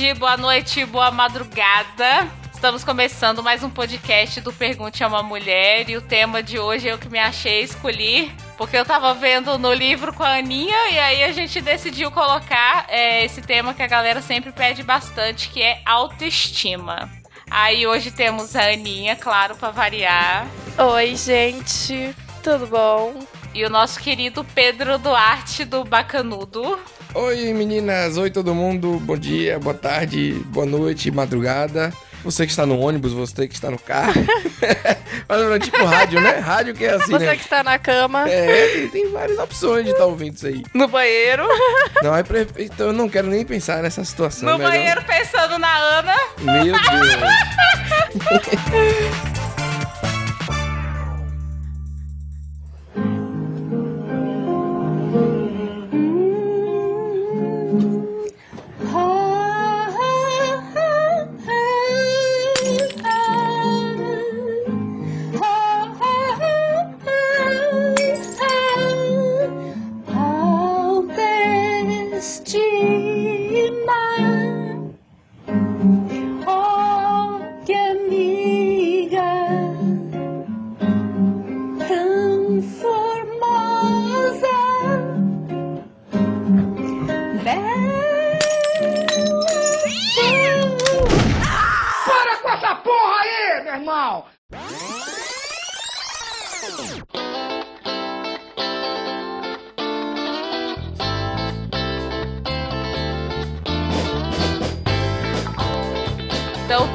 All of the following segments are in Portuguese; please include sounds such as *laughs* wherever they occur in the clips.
tarde, boa noite, boa madrugada. Estamos começando mais um podcast do Pergunte a uma Mulher e o tema de hoje é o que me achei escolhi. Porque eu tava vendo no livro com a Aninha e aí a gente decidiu colocar é, esse tema que a galera sempre pede bastante, que é autoestima. Aí hoje temos a Aninha, claro, para variar. Oi, gente. Tudo bom? E o nosso querido Pedro Duarte do Bacanudo. Oi meninas, oi todo mundo, bom dia, boa tarde, boa noite, madrugada. Você que está no ônibus, você que está no carro. *laughs* Mas tipo rádio, né? Rádio que é assim, Você né? que está na cama, É, tem, várias opções de estar ouvindo isso aí. no banheiro. *laughs* Não, é pre... então eu não quero nem pensar nessa situação. No melhor- banheiro pensando na Ana. Meu Deus. *laughs*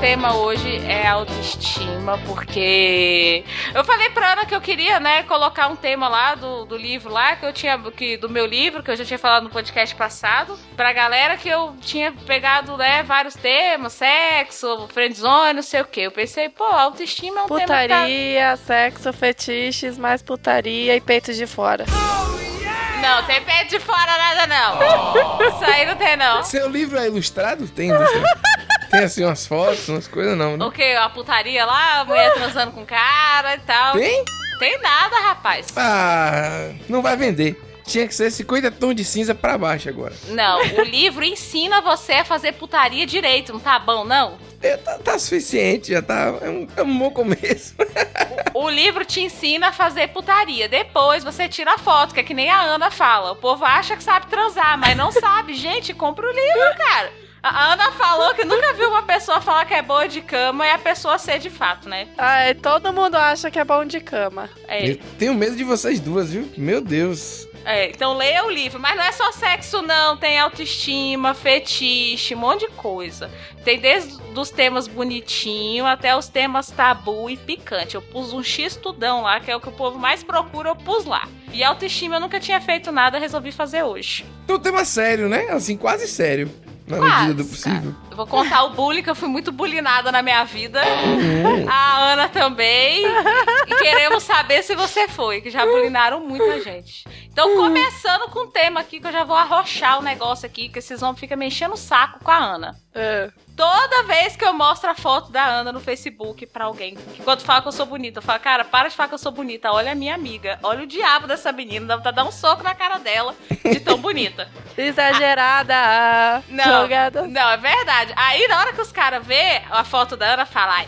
tema hoje é autoestima, porque eu falei pra Ana que eu queria, né, colocar um tema lá do, do livro lá, que eu tinha, que, do meu livro, que eu já tinha falado no podcast passado, pra galera que eu tinha pegado, né, vários temas, sexo, friendzone, não sei o que. Eu pensei, pô, autoestima é um tema que tá... Putaria, sexo, fetiches, mais putaria e peitos de fora. Não, tem pé de fora nada não. Isso aí não tem não. Seu livro é ilustrado? Tem, ilustrado? Tem assim umas fotos, umas coisas não, né? O que? A putaria lá, a mulher transando com cara e tal. Tem? Tem nada, rapaz. Ah, não vai vender. Tinha que ser 50 tons de cinza pra baixo agora. Não, o livro ensina você a fazer putaria direito, não tá bom, não? É, tá, tá suficiente, já tá. É um, é um bom começo. O livro te ensina a fazer putaria. Depois você tira a foto, que é que nem a Ana fala. O povo acha que sabe transar, mas não sabe. Gente, compra o livro, cara. A Ana falou que nunca viu uma pessoa falar que é boa de cama e a pessoa ser de fato, né? Ai, todo mundo acha que é bom de cama. É, Eu tenho medo de vocês duas, viu? Meu Deus. é, então leia o livro. Mas não é só sexo, não. Tem autoestima, fetiche, um monte de coisa. Tem desde os temas bonitinho até os temas tabu e picante. Eu pus um X tudão lá, que é o que o povo mais procura, eu pus lá. E autoestima eu nunca tinha feito nada, resolvi fazer hoje. Então, tema sério, né? Assim, quase sério. Na Quase, medida do possível. Eu vou contar o bullying, que eu fui muito bullyingada na minha vida. A Ana também. E queremos saber se você foi, que já bullyingaram muita gente. Então, começando com o tema aqui, que eu já vou arrochar o negócio aqui, que esses homens ficam me enchendo o saco com a Ana. É. Toda vez que eu mostro a foto da Ana no Facebook pra alguém, que quando fala que eu sou bonita, eu falo, cara, para de falar que eu sou bonita, olha a minha amiga, olha o diabo dessa menina, dá de dar um soco na cara dela, de tão bonita. *laughs* Exagerada. Não, Jogada. não, é verdade. Aí na hora que os caras vê a foto da Ana, fala, ai,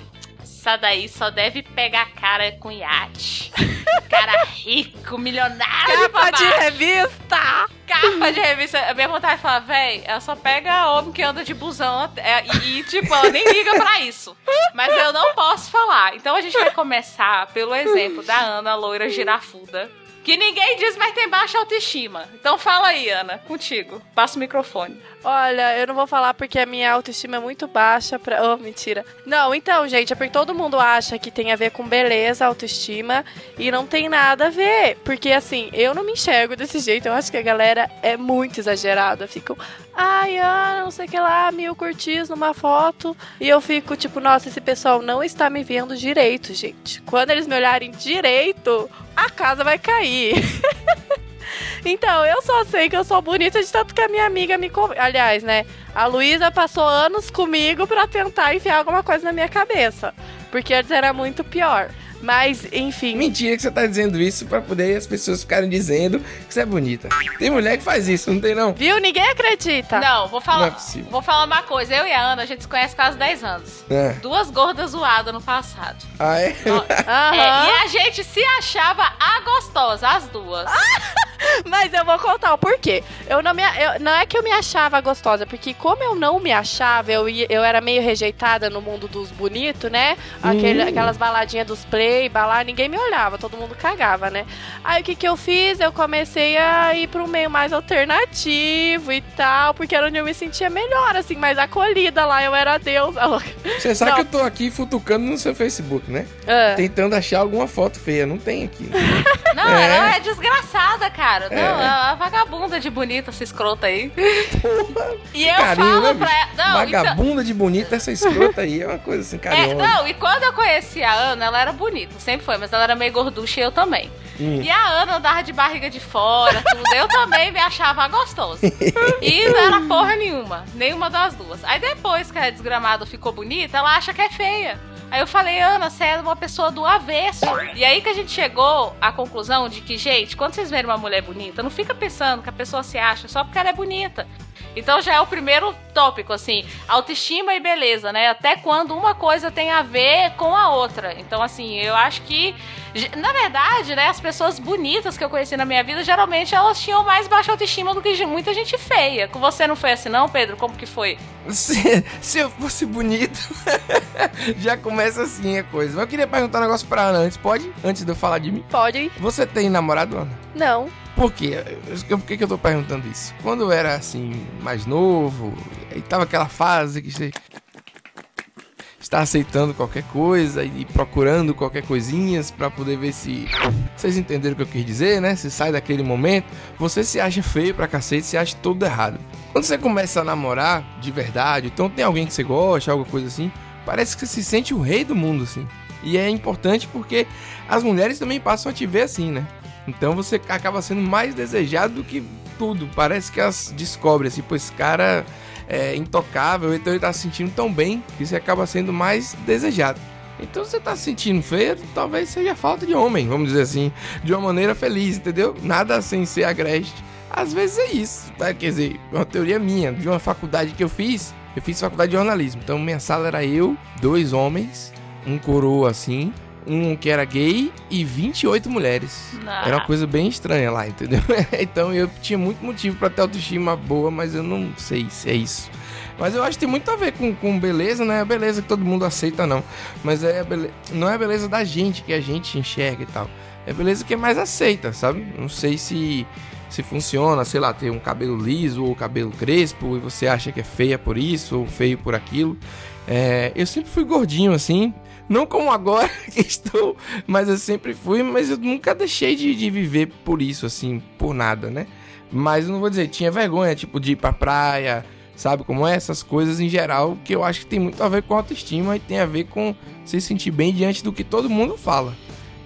essa daí só deve pegar cara com iate. *laughs* Cara rico, milionário. Capa de revista. Capa de revista. A minha vontade de falar, véi, ela só pega homem que anda de busão é, e, e, tipo, ela nem liga pra isso. Mas eu não posso falar. Então a gente vai começar pelo exemplo da Ana, loira girafuda. Que ninguém diz, mas tem baixa autoestima. Então fala aí, Ana, contigo. Passa o microfone. Olha, eu não vou falar porque a minha autoestima é muito baixa pra. Oh, mentira. Não, então, gente, é porque todo mundo acha que tem a ver com beleza, autoestima, e não tem nada a ver. Porque, assim, eu não me enxergo desse jeito. Eu acho que a galera é muito exagerada. Ficam, ai, Ana, não sei o que lá, mil curtis numa foto. E eu fico, tipo, nossa, esse pessoal não está me vendo direito, gente. Quando eles me olharem direito, a casa vai cair. *laughs* Então, eu só sei que eu sou bonita de tanto que a minha amiga me. Aliás, né? A Luísa passou anos comigo pra tentar enfiar alguma coisa na minha cabeça. Porque antes era muito pior. Mas, enfim. Mentira que você tá dizendo isso pra poder as pessoas ficarem dizendo que você é bonita. Tem mulher que faz isso, não tem não? Viu? Ninguém acredita. Não, vou falar. Não é possível. vou falar uma coisa. Eu e a Ana, a gente se conhece quase 10 anos. É. Duas gordas zoadas no passado. Ah, é? Aham. *laughs* É, e a gente se achava a gostosa, as duas. *laughs* Mas eu vou contar o porquê. Eu não, me, eu- não é que eu me achava gostosa, porque como eu não me achava, eu, eu era meio rejeitada no mundo dos bonitos, né? Aquele- Hum. Aquelas baladinhas dos balar, ninguém me olhava, todo mundo cagava, né? Aí o que que eu fiz? Eu comecei a ir para um meio mais alternativo e tal, porque era onde eu me sentia melhor, assim, mais acolhida lá, eu era a deusa. louca. *laughs* Você sabe Não. que eu tô aqui futucando no seu Facebook, né? Ah. Tentando achar alguma foto feia. Não tem aqui. *laughs* Não, É. ela é desgraçada, cara. Não, É. ela é uma vagabunda de bonita, essa escrota aí. Porra, E eu carinho, falo né, pra ela. Não, então, Vagabunda de bonita, essa escrota aí é uma coisa assim, É, carinhosa. não, e quando eu conheci a Ana, ela era bonita, sempre foi, mas ela era meio gorducha e eu também. Hum. E a Ana andava de barriga de fora, tudo. Eu também me achava gostosa. E não era porra nenhuma, nenhuma das duas. Aí depois que a desgramada ficou bonita, ela acha que é feia. Aí eu falei, Ana, você é uma pessoa do avesso. E aí que a gente chegou à conclusão de que, gente, quando vocês verem uma mulher bonita, não fica pensando que a pessoa se acha só porque ela é bonita. Então já é o primeiro tópico, assim, autoestima e beleza, né? Até quando uma coisa tem a ver com a outra. Então, assim, eu acho que, na verdade, né, as pessoas bonitas que eu conheci na minha vida, geralmente elas tinham mais baixa autoestima do que muita gente feia. Com você não foi assim, não, Pedro? Como que foi? Se, se eu fosse bonito, *laughs* já começa assim a coisa. Mas eu queria perguntar um negócio pra Ana antes, pode? Antes de eu falar de mim. Pode? Você tem namorado, Ana? Não. Por quê? Por que, que eu tô perguntando isso? Quando eu era assim, mais novo, e tava aquela fase que você está aceitando qualquer coisa e procurando qualquer coisinhas pra poder ver se vocês entenderam o que eu quis dizer, né? Se sai daquele momento, você se acha feio pra cacete, se acha todo errado. Quando você começa a namorar de verdade, então tem alguém que você gosta, alguma coisa assim, parece que você se sente o rei do mundo assim. E é importante porque as mulheres também passam a te ver assim, né? Então você acaba sendo mais desejado do que tudo. Parece que elas descobrem assim, pô, esse cara é intocável, então ele tá se sentindo tão bem que você acaba sendo mais desejado. Então você tá se sentindo feio, talvez seja falta de homem, vamos dizer assim, de uma maneira feliz, entendeu? Nada sem ser agreste. Às vezes é isso, tá? Quer dizer, uma teoria minha, de uma faculdade que eu fiz, eu fiz faculdade de jornalismo. Então minha sala era eu, dois homens, um coroa assim, um que era gay e 28 mulheres. Ah. Era uma coisa bem estranha lá, entendeu? *laughs* então eu tinha muito motivo pra ter autoestima boa, mas eu não sei se é isso. Mas eu acho que tem muito a ver com, com beleza, não é a beleza que todo mundo aceita, não. Mas é a bele... não é a beleza da gente que a gente enxerga e tal. É a beleza que é mais aceita, sabe? Não sei se se funciona, sei lá, ter um cabelo liso ou cabelo crespo e você acha que é feia por isso ou feio por aquilo. É, eu sempre fui gordinho assim, não como agora *laughs* que estou, mas eu sempre fui, mas eu nunca deixei de, de viver por isso, assim, por nada, né? Mas eu não vou dizer, tinha vergonha, tipo, de ir pra praia, sabe como é? Essas coisas em geral, que eu acho que tem muito a ver com autoestima e tem a ver com se sentir bem diante do que todo mundo fala.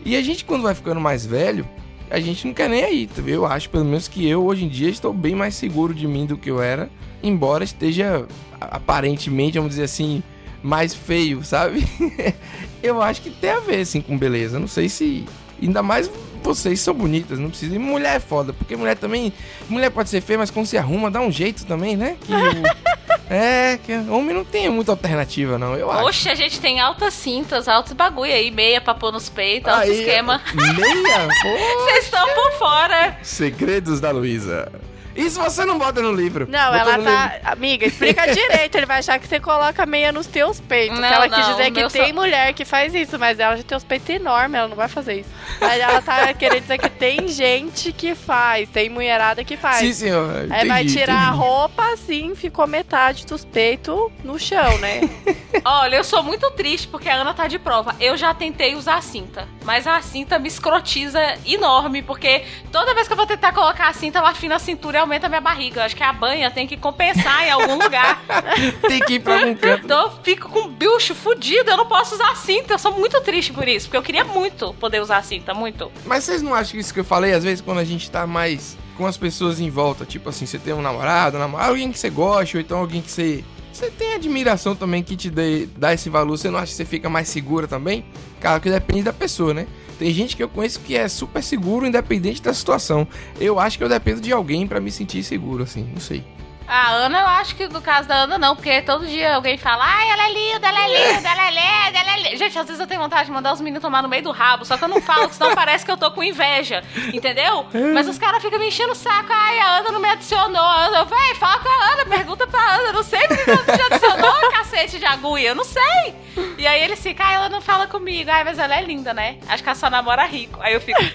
E a gente, quando vai ficando mais velho, a gente não quer nem aí? Eu acho, pelo menos, que eu, hoje em dia, estou bem mais seguro de mim do que eu era, embora esteja, aparentemente, vamos dizer assim, mais feio, sabe? *laughs* eu acho que tem a ver, assim, com beleza. Não sei se. Ainda mais vocês são bonitas, não precisa. E mulher é foda, porque mulher também. Mulher pode ser feia, mas quando se arruma, dá um jeito também, né? Que o- *laughs* é, que homem não tem muita alternativa, não, eu acho. Oxe, a gente tem altas cintas, altos bagulho aí, meia pra pôr nos peitos, alto Aí, esquema. Meia? *laughs* Vocês estão por fora. Segredos da Luísa. Isso você não bota no livro. Não, Bota ela tá. livro. Amiga, explica *laughs* direito. Ele vai achar que você coloca meia nos teus peitos. Não, que ela não, quis dizer que tem só- mulher que faz isso, mas ela já tem os peitos enormes, ela não vai fazer isso. Mas ela tá querendo dizer que tem gente que faz, tem mulherada que faz. Sim, senhor. Aí vai entendi, tirar a entendi. roupa assim, ficou metade dos peitos no chão, né? *laughs* Olha, eu sou muito triste porque a Ana tá de prova. Eu já tentei usar a cinta, mas a cinta me escrotiza enorme, porque toda vez que eu vou tentar colocar a cinta, ela afina a cintura e aumenta a minha barriga. Eu acho que a banha tem que compensar em algum lugar. *laughs* Tem que ir pra algum canto. Então eu fico com um bicho fudido, eu não posso usar a cinta. Eu sou muito triste por isso, porque eu queria muito poder usar a cinta, muito. Mas vocês não acham que isso que eu falei, às vezes, quando a gente tá mais com as pessoas em volta, tipo assim, você tem um namorado, namorado alguém que você gosta, ou então alguém que você Você tem admiração também que te dê, dá esse valor? Você não acha que você fica mais segura também? Claro que depende da pessoa, né? Tem gente que eu conheço que é super seguro, independente da situação. Eu acho que eu dependo de alguém pra me sentir seguro, assim. Não sei. A Ana, eu acho que no caso da Ana não, porque todo dia alguém fala, ai, ela é linda, ela é linda, ela é linda, ela é linda. Gente, às vezes eu tenho vontade de mandar os meninos tomar no meio do rabo, só que eu não falo, senão parece que eu tô com inveja, entendeu? Mas os caras ficam me enchendo o saco, ai, a Ana não me adicionou. Ana, véi, fala com a Ana, pergunta pra Ana, eu não sei porque ela não te adicionou, *laughs* cacete de agulha, eu não sei. E aí eles ficam, ai, ela não fala comigo, ai, mas ela é linda, né? Acho que ela só namora rico. Aí eu fico. *laughs*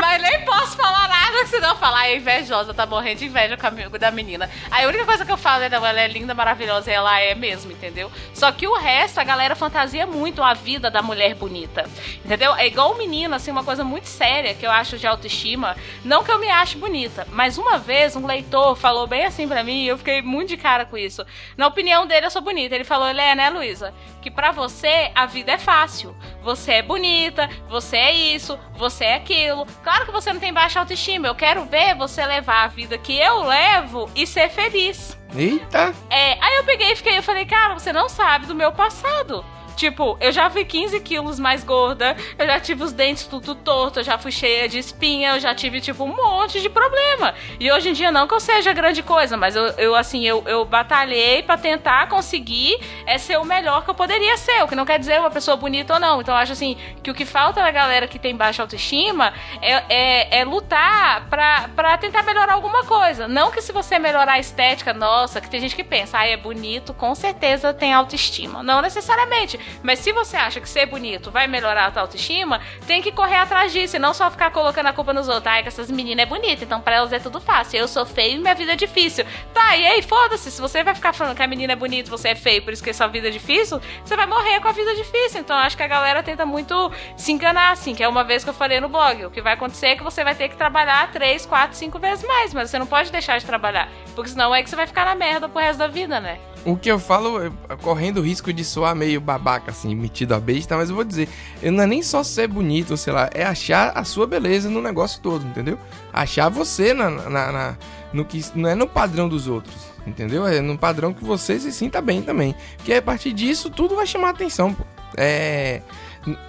Mas nem posso falar nada, senão falar é invejosa, tá morrendo de inveja com a da menina. Aí a única coisa que eu falo é, não, ela é linda, maravilhosa, e ela é mesmo, entendeu? Só que o resto, a galera fantasia muito a vida da mulher bonita, entendeu? É igual o menino, assim, uma coisa muito séria que eu acho de autoestima. Não que eu me ache bonita, mas uma vez um leitor falou bem assim pra mim e eu fiquei muito de cara com isso. Na opinião dele, eu sou bonita. Ele falou, ele é, né, Luísa? Que pra você a vida é fácil. Você é bonita, você é isso, você é aquilo. Claro que você não tem baixa autoestima. Eu quero ver você levar a vida que eu levo e ser feliz. Eita! É, aí eu peguei e fiquei, eu falei, cara, você não sabe do meu passado. Tipo, eu já fui 15 quilos mais gorda, eu já tive os dentes tudo torto, eu já fui cheia de espinha, eu já tive, tipo, um monte de problema. E hoje em dia, não que eu seja grande coisa, mas eu, eu assim, eu, eu batalhei pra tentar conseguir é, ser o melhor que eu poderia ser, o que não quer dizer uma pessoa bonita ou não. Então, eu acho assim, que o que falta na galera que tem baixa autoestima é, é, é lutar pra, pra tentar melhorar alguma coisa. Não que se você melhorar a estética, nossa, que tem gente que pensa, ah, é bonito, com certeza tem autoestima. Não necessariamente. Mas se você acha que ser bonito vai melhorar a tua autoestima, tem que correr atrás disso e não só ficar colocando a culpa nos outros. Ai, que essas meninas é bonita, então pra elas é tudo fácil. Eu sou feio e minha vida é difícil. Tá, e aí, foda-se. Se você vai ficar falando que a menina é bonita, você é feio, por isso que sua vida é difícil, você vai morrer com a vida difícil. Então acho que a galera tenta muito se enganar, assim, que é uma vez que eu falei no blog. O que vai acontecer é que você vai ter que trabalhar três, quatro, cinco vezes mais, mas você não pode deixar de trabalhar. Porque senão é que você vai ficar na merda pro resto da vida, né? O que eu falo, é, correndo o risco de soar meio babaca, assim, metido a besta, mas eu vou dizer, não é nem só ser bonito, sei lá, é achar a sua beleza no negócio todo, entendeu? Achar você na, na, na- no que não é no padrão dos outros, entendeu? É no padrão que você se sinta bem também. Porque a partir disso tudo vai chamar atenção, pô. É.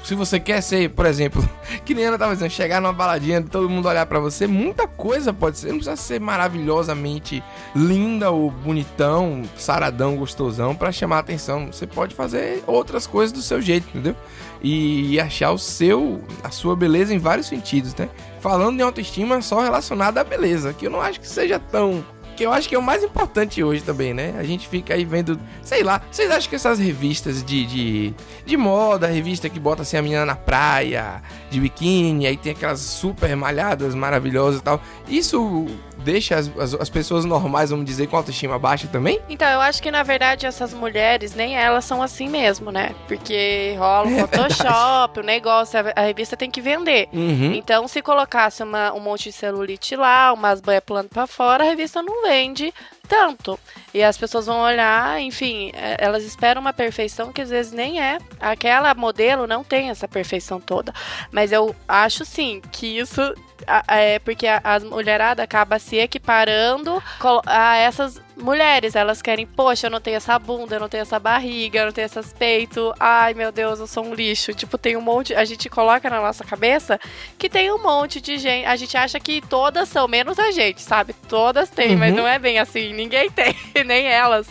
Se você quer ser, por exemplo, *laughs* que nem Ana tava dizendo, chegar numa baladinha, todo mundo olhar pra você, muita coisa pode ser. Não precisa ser maravilhosamente linda ou bonitão, saradão, gostosão pra chamar atenção. Você pode fazer outras coisas do seu jeito, entendeu? E, e achar o seu, a sua beleza em vários sentidos, né? Falando em autoestima só relacionada à beleza, que eu não acho que seja tão que eu acho que é o mais importante hoje também, né? A gente fica aí vendo, sei lá, vocês acham que essas revistas de, de, de moda, revista que bota assim a menina na praia, de biquíni, aí tem aquelas super malhadas maravilhosas e tal, isso deixa as, as, as pessoas normais, vamos dizer, com autoestima baixa também? Então, eu acho que na verdade essas mulheres, nem elas são assim mesmo, né? Porque rola um *laughs* É Photoshop, o negócio, a, a revista tem que vender. Uhum. Então, se colocasse uma- um monte de celulite lá, umas banhas plano pra fora, a revista não vende tanto. E as pessoas vão olhar, enfim, é, elas esperam uma perfeição que às vezes nem é. Aquela modelo não tem essa perfeição toda. Mas eu acho sim que isso a- é porque a- as mulheradas acaba se equiparando a essas mulheres. Elas querem, poxa, eu não tenho essa bunda, eu não tenho essa barriga, eu não tenho esses peitos. Ai, meu Deus, eu sou um lixo. Tipo, tem um monte. A gente coloca na nossa cabeça que tem um monte de gente. A gente acha que todas são, menos a gente, sabe? Todas têm, mas Uhum. não é bem assim. Ninguém *laughs* tem, nem elas.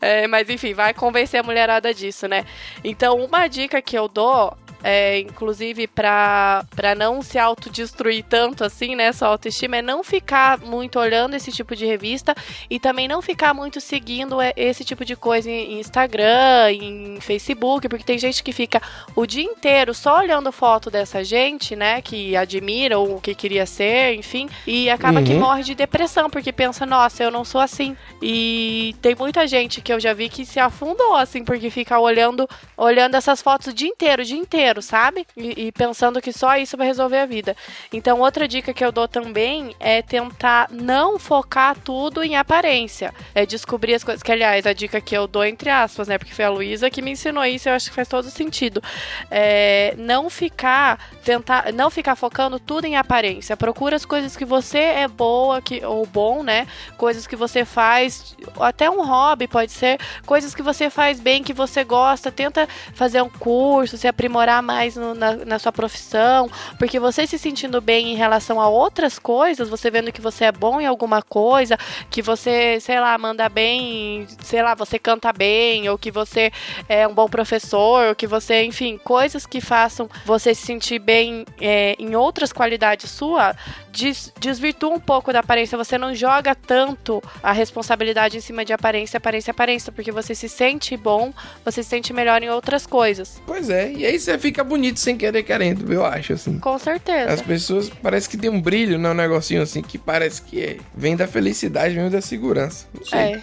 É, mas enfim, vai convencer a mulherada disso, né? Então, uma dica que eu dou. É, inclusive pra não se autodestruir tanto assim, né? Sua autoestima é não ficar muito olhando esse tipo de revista e também não ficar muito seguindo é, esse tipo de coisa em Instagram, em Facebook, porque tem gente que fica o dia inteiro só olhando foto dessa gente, né? Que admira ou que queria ser, enfim, e acaba que Uhum. morre de depressão, porque pensa, nossa, eu não sou assim. E tem muita gente que eu já vi que se afundou, assim, porque fica olhando, olhando essas fotos o dia inteiro, o dia inteiro. Sabe? E, e pensando que só isso vai resolver a vida. Então, outra dica que eu dou também é tentar não focar tudo em aparência. É descobrir as coisas. Que, aliás, a dica que eu dou, entre aspas, né? Porque foi a Luísa que me ensinou isso, eu acho que faz todo sentido. É, não ficar tentar não ficar focando tudo em aparência. Procura as coisas que você é boa, que ou bom, né? Coisas que você faz, até um hobby pode ser, coisas que você faz bem, que você gosta. Tenta fazer um curso, se aprimorar mais no, na, na sua profissão, porque você se sentindo bem em relação a outras coisas, você vendo que você é bom em alguma coisa, que você, sei lá, manda bem, sei lá, você canta bem, ou que você é um bom professor, ou que você, enfim, coisas que façam você se sentir bem é, em outras qualidades sua, des, desvirtua um pouco da aparência. Você não joga tanto a responsabilidade em cima de aparência, aparência, aparência, porque você se sente bom, você se sente melhor em outras coisas. Pois é, e aí você fica bonito sem querer querendo, eu acho, assim. Com certeza. As pessoas parece que tem um brilho, né? Um negocinho assim que parece que é, vem da felicidade, vem da segurança. Não sei. É.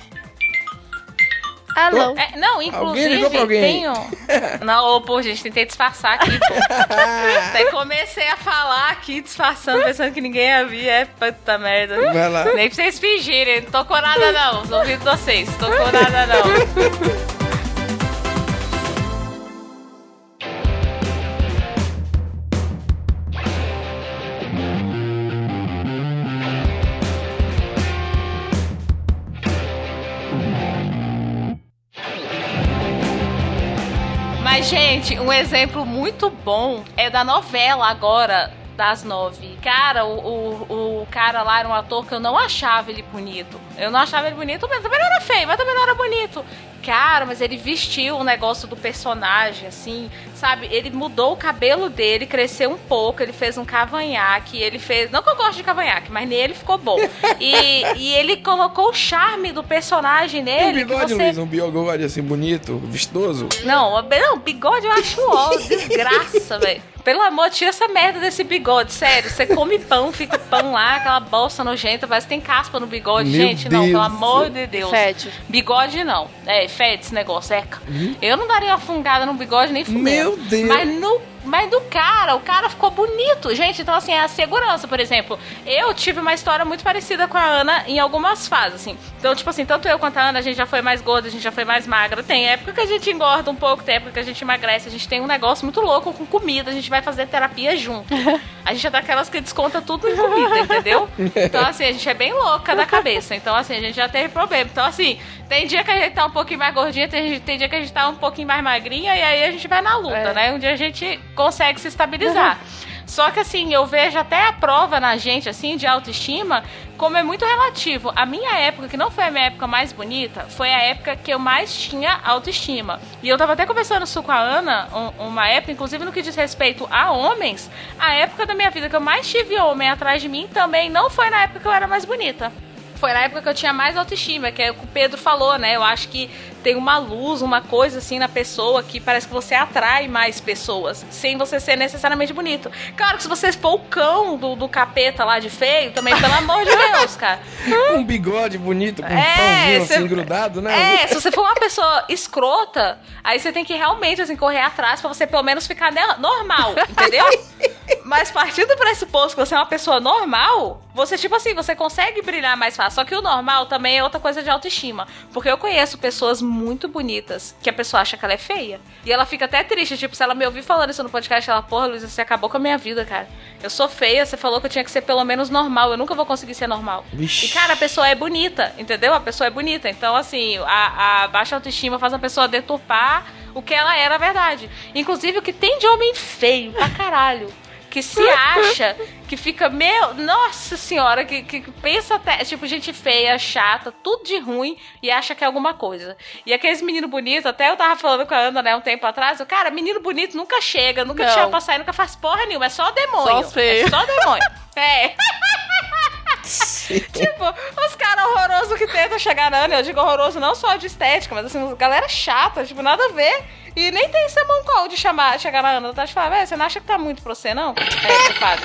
Alô? É, não, Alguém inclusive, ligou pra alguém? um... *laughs* Não, ô, pô, gente, tentei disfarçar aqui. *laughs* Até comecei a falar aqui, disfarçando, pensando que ninguém ia vir. É puta merda. Vai lá. Nem pra vocês fingirem, não tocou nada não, os ouvidos de vocês, tocou nada não. *laughs* Gente, um exemplo muito bom é da novela agora, das nove. Cara, o, o, o cara lá era um ator que eu não achava ele bonito. Eu não achava ele bonito, mas também não era feio, mas também não era bonito. Cara, mas ele vestiu o negócio do personagem, assim, sabe? Ele mudou o cabelo dele, cresceu um pouco, ele fez um cavanhaque, ele fez. Não que eu gosto de cavanhaque, mas nele ficou bom. E, *laughs* e ele colocou o charme do personagem um nele. que bigode, você... Luiz, um bigode assim bonito, vistoso. Não, não, bigode eu acho ó, *laughs* desgraça, velho. Pelo amor, tira essa merda desse bigode, sério. Você come pão, fica pão lá, aquela bolsa nojenta, parece que tem caspa no bigode. Meu Gente, não, Deus pelo do amor de Deus. Fede. Bigode não. É, fede esse negócio, eca. Eu não daria uma fungada no bigode nem fudendo. Meu Deus. Mas no, mas do cara, o cara ficou bonito. Gente, então assim, é a segurança, por exemplo. Eu tive uma história muito parecida com a Ana em algumas fases, assim. Então, tipo assim, tanto eu quanto a Ana, a gente já foi mais gorda, a gente já foi mais magra. Tem época que a gente engorda um pouco, tem época que a gente emagrece. A gente tem um negócio muito louco com comida, a gente vai fazer terapia junto. *laughs* A gente é daquelas que desconta tudo em comida, entendeu? *laughs* Então, assim, a gente é bem louca da cabeça. Então, assim, a gente já teve problema. Então, assim, tem dia que a gente tá um pouquinho mais gordinha, tem, tem dia que a gente tá um pouquinho mais magrinha, e aí a gente vai na luta, É. né? Um dia a gente consegue se estabilizar. Só que assim, eu vejo até a prova na gente, assim, de autoestima, como é muito relativo. A minha época, que não foi a minha época mais bonita, foi a época que eu mais tinha autoestima. E eu tava até conversando isso com a Ana, um- uma época, inclusive no que diz respeito a homens, a época da minha vida que eu mais tive homem atrás de mim também não foi na época que eu era mais bonita foi na época que eu tinha mais autoestima, que é o que o Pedro falou, né? Eu acho que tem uma luz, uma coisa assim na pessoa que parece que você atrai mais pessoas, sem você ser necessariamente bonito. Claro que se você for o cão do, do capeta lá de feio, também, pelo amor de Deus, cara. Com *laughs* um bigode bonito, com um É, pãozinho cê- assim grudado, né? É, se você for uma pessoa escrota, aí você tem que realmente assim, correr atrás pra você pelo menos ficar normal, entendeu? *laughs* Mas partindo do pressuposto que você é uma pessoa normal, você, tipo assim, você consegue brilhar mais fácil. Só que o normal também é outra coisa de autoestima. Porque eu conheço pessoas muito bonitas que a pessoa acha que ela é feia. E ela fica até triste, tipo, se ela me ouvir falando isso no podcast, ela, porra, Luísa, você acabou com a minha vida, cara. Eu sou feia, você falou que eu tinha que ser pelo menos normal. Eu nunca vou conseguir ser normal. Vixe. E, cara, a pessoa é bonita, entendeu? A pessoa é bonita. Então, assim, a, a baixa autoestima faz a pessoa deturpar o que ela é na verdade. Inclusive, o que tem de homem feio pra caralho. Que se acha, que fica, meu, nossa senhora, que, que pensa até, tipo, gente feia, chata, tudo de ruim e acha que é alguma coisa. E aqueles meninos bonitos, até eu tava falando com a Ana, né, um tempo atrás, eu, cara, menino bonito nunca chega, nunca Não. chega pra sair, nunca faz porra nenhuma, é só demônio. Só os feios. É só demônio. *laughs* É. Sim. *laughs* Tipo, os caras horrorosos que tentam chegar na Ana, eu digo horroroso não só de estética, mas assim, galera chata, tipo, nada a ver. E nem tem esse mão de chamar, chegar na Ana, tá te falando, velho, você não acha que tá muito pra você, não? É, você fala.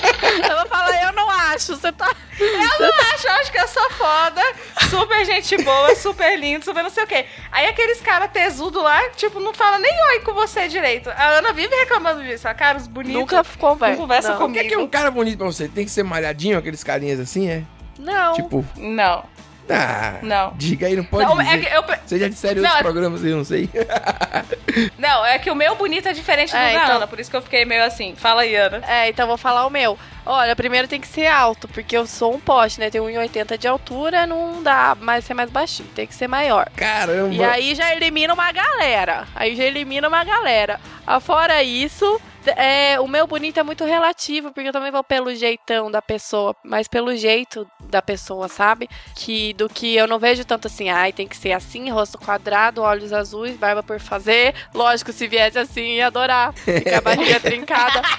Eu vou falar, eu não acho. Você tá. Eu não acho, eu acho que eu sou foda, super gente boa, super lindo, super não sei o quê. Aí aqueles caras tesudo lá, tipo, não fala nem oi com você direito. A Ana vive reclamando disso, a cara, os bonitos. Nunca conversa. Não conversa não. O comigo. que é, que é um cara bonito pra você? Tem que ser malhadinho, aqueles carinhas assim, é? Não. Tipo, Não, ah, não. diga aí, não pode Não, dizer. é que eu, Você já disseram Não, outros é- programas, eu não sei. *laughs* não, é que o meu bonito é diferente do É, da então- Ana, por isso que eu fiquei meio assim. Fala aí, Ana. É, então vou falar o meu. Olha, primeiro tem que ser alto, porque eu sou um poste, né? Tenho 1,80 de altura, não dá mais ser mais baixinho, tem que ser maior. Caramba. E aí já elimina uma galera. Aí já elimina uma galera. Afora isso, é, o meu bonito é muito relativo, porque eu também vou pelo jeitão da pessoa, mas pelo jeito da pessoa, sabe? Que do que eu não vejo tanto assim, ai, tem que ser assim, rosto quadrado, olhos azuis, barba por fazer. Lógico, se viesse assim, ia adorar. Fica a barriga trincada. *laughs*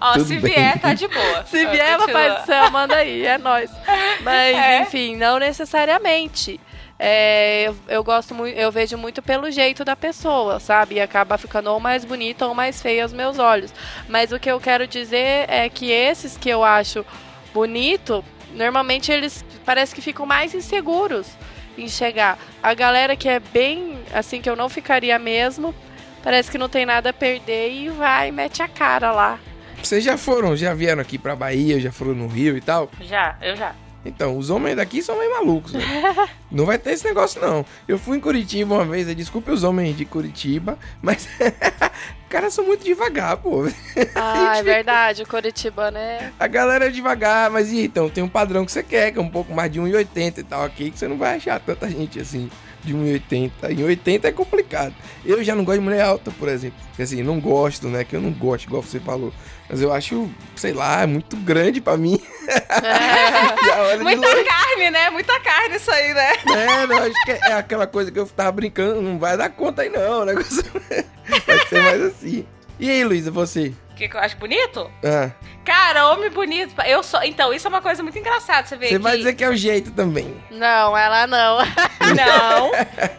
Ó, Tudo se bem. vier, tá de boa. Se vier, papai do céu, manda aí, é nóis. *laughs* Mas, É. enfim, não necessariamente. É, eu, eu gosto muito, eu vejo muito pelo jeito da pessoa, sabe? E acaba ficando ou mais bonita ou mais feia aos meus olhos. Mas o que eu quero dizer é que esses que eu acho bonito, normalmente eles parece que ficam mais inseguros em chegar. A galera que é bem assim que eu não ficaria mesmo, parece que não tem nada a perder e vai, mete a cara lá. Vocês já foram, já vieram aqui pra Bahia, já foram no Rio e tal? Já, eu já. Então, os homens daqui são meio malucos, né? *laughs* Não vai ter esse negócio, não. Eu fui em Curitiba uma vez, desculpe os homens de Curitiba, mas os *laughs* caras são muito devagar, pô. Ah, *laughs* é verdade, o Curitiba, né? A galera é devagar, mas então, tem um padrão que você quer, que é um pouco mais de 1,80 e tal aqui, que você não vai achar tanta gente assim, de 1,80. Em 80 é complicado. Eu já não gosto de mulher alta, por exemplo. Assim, não gosto, né? Que eu não gosto, igual você falou. Mas eu acho, sei lá, é muito grande pra mim. *laughs* De Muita longe. carne, né? Muita carne isso aí, né? É, não, acho que é aquela coisa que eu tava brincando, não vai dar conta aí não, o negócio *laughs* vai ser mais assim. E aí, Luísa, você? O que, que eu acho bonito? Ah, Cara, homem bonito. Eu sou. Então, isso é uma coisa muito engraçada. Você vê você que... vai dizer que é o jeito também. Não, ela não. *laughs* Não.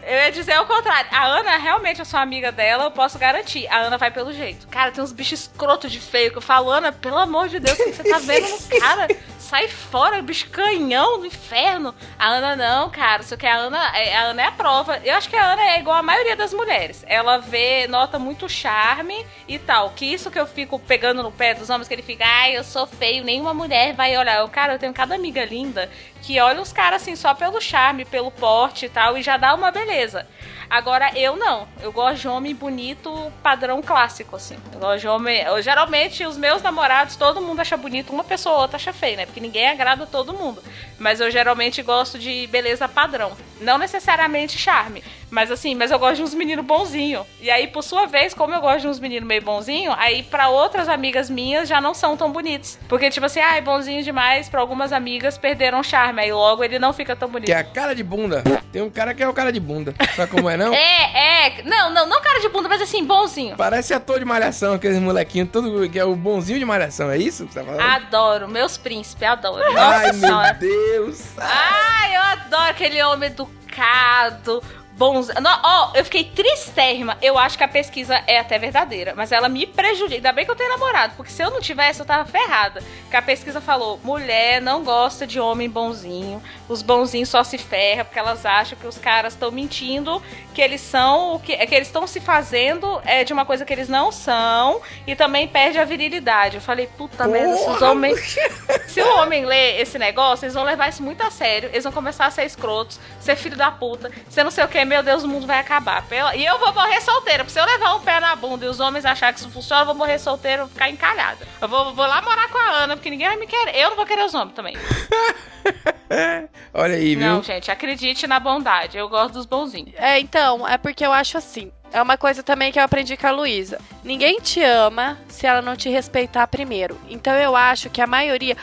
Eu ia dizer o contrário. A Ana, realmente, eu sou amiga dela, eu posso garantir. A Ana vai pelo jeito. Cara, tem uns bichos escroto de feio que eu falo, Ana, pelo amor de Deus, o que você tá vendo no cara? Sai fora, bicho canhão do inferno. A Ana não, cara. Só que a Ana, é- a Ana é a prova. Eu acho que a Ana é igual a maioria das mulheres. Ela vê, nota muito charme e tal. Que isso que eu fico pegando no pé dos homens, que ele fica, ai, eu sou feio, nenhuma mulher vai olhar. Eu, cara, eu tenho cada amiga linda que olha os caras assim só pelo charme, pelo porte e tal, e já dá uma beleza. Agora, eu não. Eu gosto de homem bonito, padrão clássico, assim. Eu gosto de homem. eu- geralmente, os meus namorados, todo mundo acha bonito, uma pessoa ou outra acha feio, né? Porque ninguém agrada todo mundo. Mas eu geralmente gosto de beleza padrão. Não necessariamente charme. Mas assim, mas eu gosto de uns meninos bonzinhos. E aí, por sua vez, como eu gosto de uns meninos meio bonzinhos, aí pra outras amigas minhas já não são tão bonitos. Porque, tipo assim, ai, bonzinho demais, pra algumas amigas perderam charme. Aí logo ele não fica tão bonito. Que é a cara de bunda. Tem um cara que é o cara de bunda. Sabe como é, não? É, é. Não, não, não cara de bunda, mas assim, bonzinho. Parece ator de malhação, aqueles molequinhos, tudo que é o bonzinho de malhação, é isso que você tá falando? Adoro, meus príncipes, adoro. Ai, Nossa meu senhora. Deus. Ai, eu adoro aquele homem educado, bonzinho. Não, Ó, eu fiquei tristérrima. Eu acho que a pesquisa é até verdadeira, mas ela me prejudica. Ainda bem que eu tenho namorado, porque se eu não tivesse, eu tava ferrada. Que a pesquisa falou: mulher não gosta de homem bonzinho. Os bonzinhos só se ferram porque elas acham que os caras estão mentindo, que eles são o que, é que eles estão se fazendo é de uma coisa que eles não são e também perde a virilidade. Eu falei, puta merda, esses Porra, homens. *laughs* Se o homem ler esse negócio, eles vão levar isso muito a sério. Eles vão começar a ser escrotos, ser filho da puta, ser não sei o que, meu Deus, o mundo vai acabar. E eu vou morrer solteira. Porque se eu levar um pé na bunda e os homens acharem que isso funciona, eu vou morrer solteira, vou ficar encalhada. Eu vou, vou lá morar com a Ana, porque ninguém vai me querer. Eu não vou querer os homens também. *laughs* Olha aí, viu? Não, gente, acredite na bondade. Eu gosto dos bonzinhos. É, então, é porque eu acho assim. É uma coisa também que eu aprendi com a Luísa. Ninguém te ama se ela não te respeitar primeiro. Então eu acho que a maioria.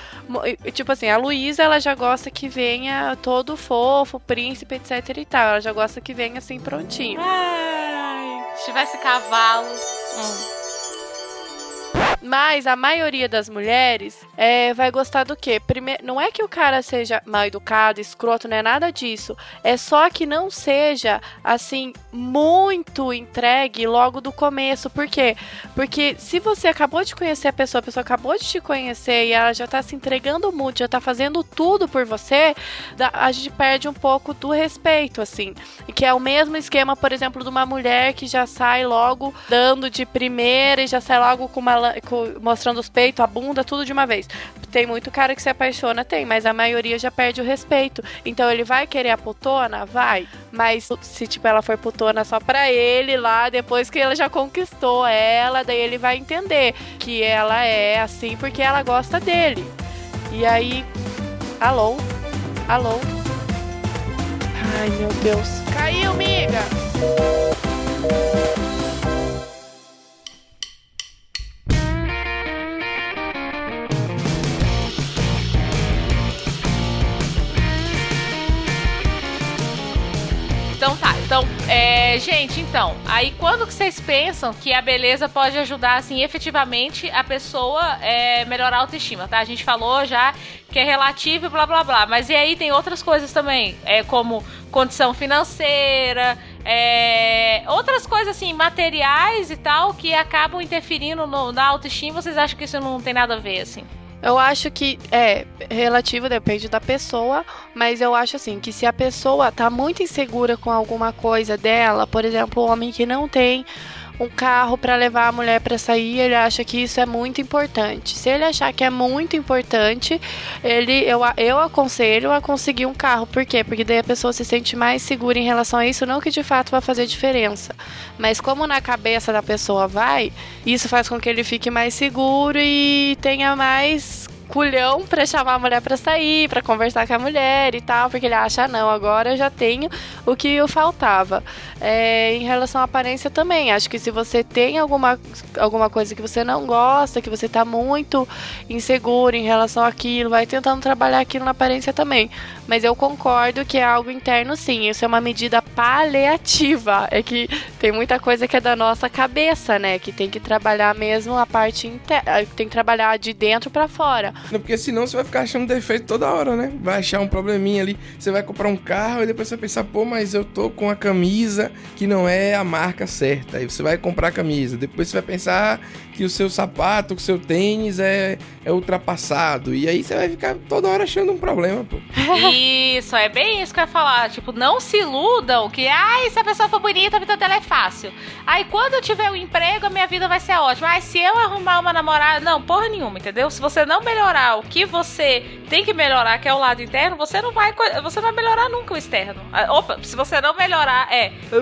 Tipo assim, a Luísa, ela já gosta que venha todo fofo, príncipe, etc e tal. Ela já gosta que venha assim prontinho. Ai, se tivesse cavalo. hum. Mas a maioria das mulheres é, vai gostar do quê? Primeiro, não é que o cara seja mal educado, escroto, não é nada disso. É só que não seja, assim, muito entregue logo do começo. Por quê? Porque se você acabou de conhecer a pessoa, a pessoa acabou de te conhecer e ela já tá se entregando muito, já tá fazendo tudo por você, a gente perde um pouco do respeito, assim. Que é o mesmo esquema, por exemplo, de uma mulher que já sai logo dando de primeira e já sai logo com uma, com, mostrando os peitos, a bunda, tudo de uma vez. Tem muito cara que se apaixona, tem, mas a maioria já perde o respeito. Então ele vai querer a putona? Vai. Mas se, tipo, ela for putona só pra ele lá, depois que ele já conquistou ela, daí ele vai entender que ela é assim porque ela gosta dele. E aí. Alô? Alô? Ai, meu Deus. Caiu, miga! Então, aí quando que vocês pensam que a beleza pode ajudar, assim, efetivamente a pessoa é, melhorar a autoestima, tá? A gente falou já que é relativo e blá blá blá, mas e aí tem outras coisas também, é como condição financeira, é, outras coisas assim, materiais e tal, que acabam interferindo no, na autoestima, vocês acham que isso não tem nada a ver, assim? Eu acho que é relativo, depende da pessoa, mas eu acho assim que se a pessoa tá muito insegura com alguma coisa dela, por exemplo, o homem que não tem um carro para levar a mulher para sair, ele acha que isso é muito importante. Se ele achar que é muito importante, ele eu, eu aconselho a conseguir um carro. Por quê? Porque daí a pessoa se sente mais segura em relação a isso, não que de fato vai fazer diferença. Mas como na cabeça da pessoa vai, isso faz com que ele fique mais seguro e tenha mais culhão pra chamar a mulher pra sair, pra conversar com a mulher e tal, porque ele acha, ah, não, agora eu já tenho o que eu faltava. É, em relação à aparência também, acho que se você tem alguma, alguma coisa que você não gosta, que você tá muito inseguro em relação àquilo, vai tentando trabalhar aquilo na aparência também. Mas eu concordo que é algo interno sim, isso é uma medida paliativa. É que tem muita coisa que é da nossa cabeça, né? Que tem que trabalhar mesmo a parte interna, tem que trabalhar de dentro para fora. Não, porque senão você vai ficar achando defeito toda hora, né? Vai achar um probleminha ali. Você vai comprar um carro e depois você vai pensar, pô, mas eu tô com a camisa que não é a marca certa. Aí você vai comprar a camisa. Depois você vai pensar que o seu sapato, que o seu tênis é, é ultrapassado. E aí você vai ficar toda hora achando um problema, pô. *laughs* Isso, é bem isso que eu ia falar. Tipo, não se iludam que, ai, se a pessoa for bonita, a vida dela é fácil. Aí quando eu tiver um emprego, a minha vida vai ser ótima. Ai, se eu arrumar uma namorada. Não, porra nenhuma, entendeu? Se você não melhorar o que você tem que melhorar, que é o lado interno, você não vai, você não vai melhorar nunca o externo. Ah, opa, se você não melhorar, é. *laughs*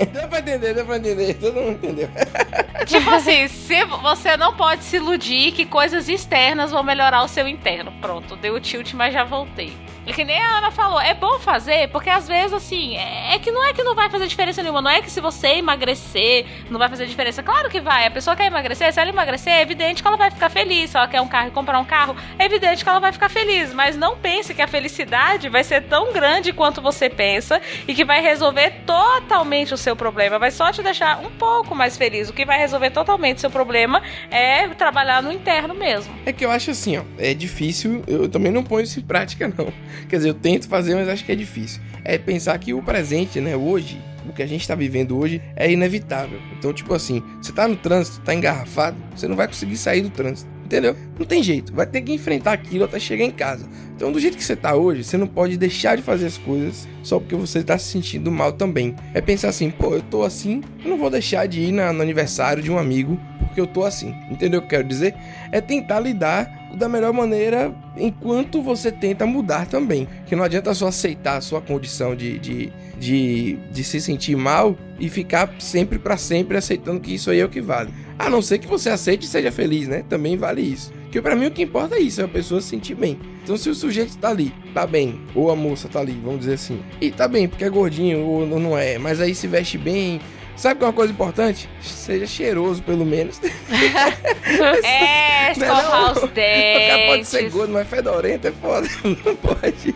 *laughs* pra entender, deu pra entender. *laughs* Todo mundo entendeu. *laughs* Tipo assim, se você não pode se iludir que coisas externas vão melhorar o seu interno. Pronto, deu o tilt, mas já voltei. E que nem a Ana falou, é bom fazer, porque às vezes, assim, é, é que não é que não vai fazer diferença nenhuma. Não é que se você emagrecer, não vai fazer diferença. Claro que vai. A pessoa quer emagrecer, se ela emagrecer, é evidente que ela vai ficar feliz. Se ela quer um carro e comprar um carro, é evidente que ela vai ficar feliz. Mas não pense que a felicidade vai ser tão grande quanto você pensa e que vai resolver totalmente o seu problema. Vai só te deixar um pouco mais feliz. O que vai resolver totalmente o seu problema é trabalhar no interno mesmo. É que eu acho assim, ó, é difícil, eu também não ponho isso em prática, não. Quer dizer, eu tento fazer, mas acho que é difícil. É pensar que o presente, né, hoje, o que a gente tá vivendo hoje é inevitável. Então, tipo assim, você tá no trânsito, tá engarrafado, você não vai conseguir sair do trânsito. Entendeu? Não tem jeito. Vai ter que enfrentar aquilo até chegar em casa. Então, do jeito que você tá hoje, você não pode deixar de fazer as coisas só porque você tá se sentindo mal também. É pensar assim, pô, eu tô assim, eu não vou deixar de ir na, no aniversário de um amigo porque eu tô assim. Entendeu o que eu quero dizer? É tentar lidar da melhor maneira enquanto você tenta mudar também. Que não adianta só aceitar a sua condição de, de, de, de se sentir mal e ficar sempre para sempre aceitando que isso aí é o que vale. A não ser que você aceite e seja feliz, né? Também vale isso. Que para mim o que importa é isso, é a pessoa se sentir bem. Então se o sujeito tá ali, tá bem, ou a moça tá ali, vamos dizer assim, e tá bem porque é gordinho ou não é, mas aí se veste bem, Sabe que é uma coisa importante? Seja cheiroso, pelo menos. *laughs* *laughs* é, escovar os dentes. Pode ser gordo, mas fedorento é foda. *laughs* Não pode.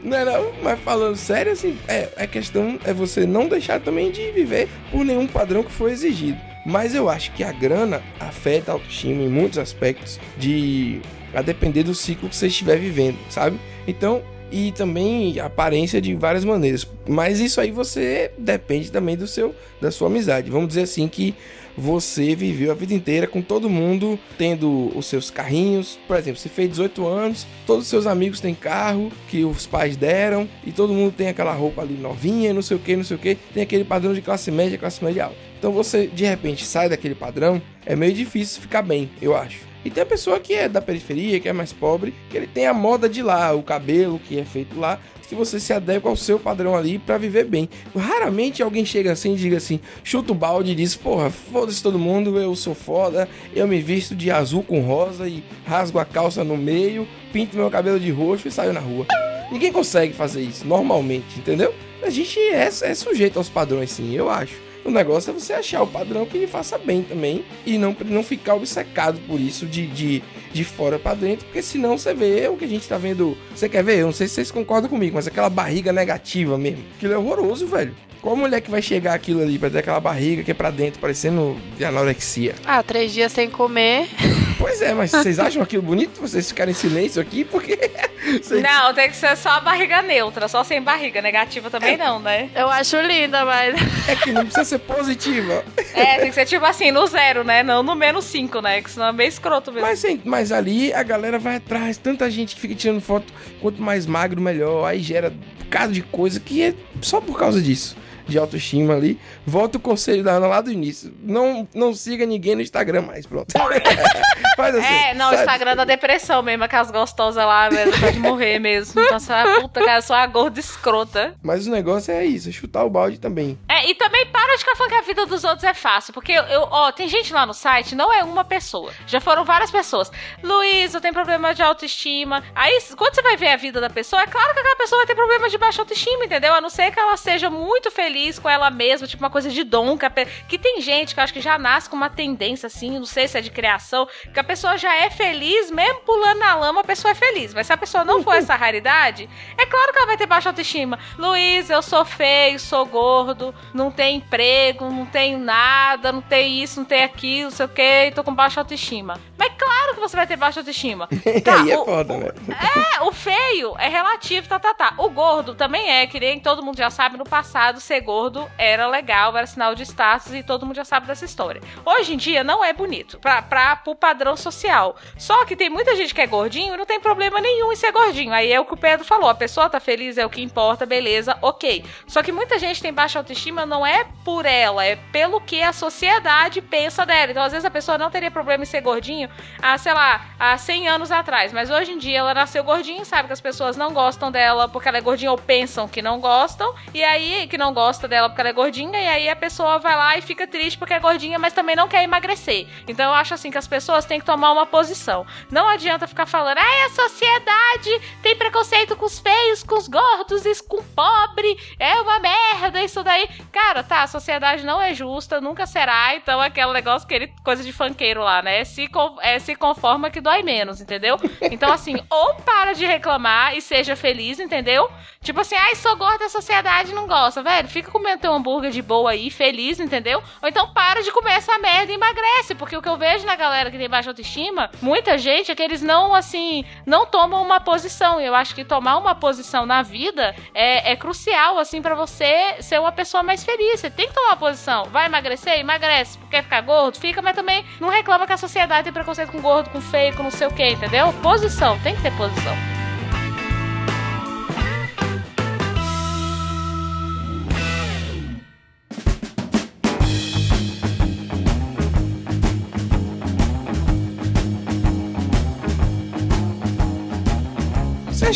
Não é não, mas falando sério, assim, é, a questão é você não deixar também de viver por nenhum padrão que for exigido. Mas eu acho que a grana afeta a autoestima em muitos aspectos, de a depender do ciclo que você estiver vivendo, sabe? Então, e também aparência de várias maneiras. Mas isso aí você depende também do seu da sua amizade. Vamos dizer assim que você viveu a vida inteira com todo mundo tendo os seus carrinhos. Por exemplo, você fez 18 anos, todos os seus amigos têm carro que os pais deram e todo mundo tem aquela roupa ali novinha, não sei o que, não sei o que. Tem aquele padrão de classe média, classe média alta. Então você de repente sai daquele padrão, é meio difícil ficar bem, eu acho. E tem a pessoa que é da periferia, que é mais pobre, que ele tem a moda de lá, o cabelo que é feito lá, que você se adequa ao seu padrão ali para viver bem. Raramente alguém chega assim e diga assim, chuta o balde e diz, porra, foda-se todo mundo, eu sou foda, eu me visto de azul com rosa e rasgo a calça no meio, pinto meu cabelo de roxo e saio na rua. Ninguém consegue fazer isso, normalmente, entendeu? A gente é, é sujeito aos padrões, sim, eu acho. O negócio é você achar o padrão que lhe faça bem também e não, não ficar obcecado por isso de, de, de fora para dentro, porque senão você vê o que a gente tá vendo. Você quer ver? Eu não sei se vocês concordam comigo, mas aquela barriga negativa mesmo. Aquilo é horroroso, velho. Qual mulher que vai chegar aquilo ali pra ter aquela barriga que é pra dentro, parecendo de anorexia? Ah, três dias sem comer. *laughs* Pois é, mas vocês acham aquilo bonito? Vocês ficarem em silêncio aqui? Porque. *laughs* vocês- Não, tem que ser só a barriga neutra, só sem barriga. Negativa também não, né? Eu acho linda, mas. É que não precisa ser positiva. É, tem que ser tipo assim, no zero, né? Não no menos cinco, né? Que senão é meio escroto mesmo. Mas, sim, mas ali a galera vai atrás, tanta gente que fica tirando foto, quanto mais magro, melhor. Aí gera um bocado de coisa que é só por causa disso. De autoestima ali. Volta o conselho da Ana lá do início. Não, não siga ninguém no Instagram mais, pronto. *laughs* Faz assim. É, não, o sabe? Instagram da depressão mesmo, aquelas gostosas lá, mesmo, pode morrer mesmo. Então, você é puta, cara, sou a gorda escrota. Mas o negócio é isso, é chutar o balde também. É, e também para de ficar falando que a vida dos outros é fácil. Porque eu, eu- ó, tem gente lá no site, não é uma pessoa. Já foram várias pessoas. Luiz, eu tenho problema de autoestima. Aí, quando você vai ver a vida da pessoa, é claro que aquela pessoa vai ter problema de baixa autoestima, entendeu? A não ser que ela seja muito feliz com ela mesma, tipo uma coisa de dom. Que, pe- que tem gente que eu acho que já nasce com uma tendência, assim, não sei se é de criação, que a pessoa já é feliz, mesmo pulando na lama, a pessoa é feliz. Mas se a pessoa não for essa raridade, é claro que ela vai ter baixa autoestima. Luiz, eu sou feio, sou gordo, não tenho emprego, não tenho nada, não tenho isso, não tenho aquilo, não sei o que, tô com baixa autoestima. Mas claro que você vai ter baixa autoestima. *laughs* Tá, Aí é o- foda, né? é, o feio é relativo, tá, tá, tá. O gordo também é, que nem todo mundo já sabe, no passado ser gordo era legal, era sinal de status e todo mundo já sabe dessa história. Hoje em dia não é bonito, pra, pra, pro padrão social. Só que tem muita gente que é gordinho e não tem problema nenhum em ser gordinho. Aí é o que o Pedro falou, a pessoa tá feliz, é o que importa, beleza, ok. Só que muita gente tem baixa autoestima não é por ela, é pelo que a sociedade pensa dela. Então às vezes a pessoa não teria problema em ser gordinho há, sei lá, há 100 anos atrás. Mas hoje em dia ela nasceu gordinha, sabe que as pessoas não gostam dela porque ela é gordinha ou pensam que não gostam. E aí, que não gosta dela porque ela é gordinha. E aí a pessoa vai lá e fica triste porque é gordinha, mas também não quer emagrecer. Então eu acho assim que as pessoas têm que tomar uma posição. Não adianta ficar falando, ai, a sociedade tem preconceito com os feios, com os gordos, com o pobre, é uma merda, isso daí. Cara, tá, a sociedade não é justa, nunca será. Então aquele negócio, aquele coisa de funkeiro lá, né? Se, é, se conforma que dói menos, entendeu? Então, assim, *laughs* ou para de reclamar e seja feliz, entendeu? Tipo assim, ai, sou gorda, a sociedade não gosta. Velho, fica comendo teu hambúrguer de boa aí, feliz, entendeu? Ou então para de comer essa merda e emagrece. Porque o que eu vejo na galera que tem baixa autoestima, muita gente é que eles não, assim, não tomam uma posição. E eu acho que tomar uma posição na vida é, é crucial, assim, pra você ser uma pessoa mais feliz. Você tem que tomar uma posição. Vai emagrecer? Emagrece. Quer ficar gordo? Fica, mas também não reclama que a sociedade tem preconceito com gordo, com feio, com não sei o que, entendeu? Posição, tem que ter posição.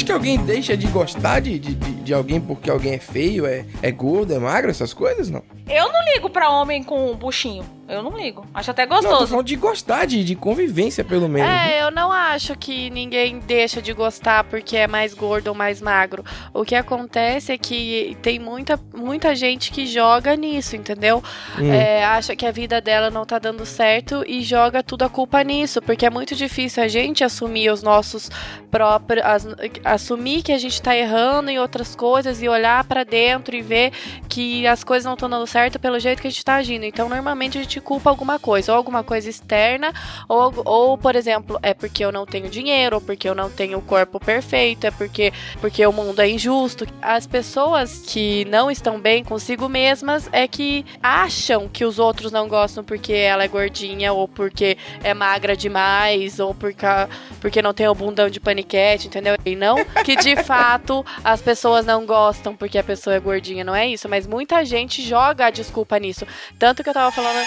Que alguém deixa de gostar de, de, de- de alguém porque alguém é feio, é, é gordo, é magro, essas coisas? Não. Eu não ligo pra homem com buchinho. Eu não ligo. Acho até Não, tô gostoso. falando de gostar, de, de convivência, pelo menos. né? É, eu não acho que ninguém deixa de gostar porque é mais gordo ou mais magro. O que acontece é que tem muita, muita gente que joga nisso, entendeu? Hum. É, acha que a vida dela não tá dando certo e joga tudo a culpa nisso, porque é muito difícil a gente assumir os nossos próprios. as- assumir que a gente tá errando em outras coisas e olhar pra dentro e ver que as coisas não estão dando certo pelo jeito que a gente tá agindo. Então, normalmente a gente culpa alguma coisa, ou alguma coisa externa, ou, ou, por exemplo, é porque eu não tenho dinheiro, ou porque eu não tenho o corpo perfeito, é porque, porque o mundo é injusto. As pessoas que não estão bem consigo mesmas é que acham que os outros não gostam porque ela é gordinha, ou porque é magra demais, ou porque, porque não tem o bundão de paniquete, entendeu? E não que de *laughs* fato as pessoas não gostam porque a pessoa é gordinha, não é isso. Mas muita gente joga a desculpa nisso. Tanto que eu tava falando.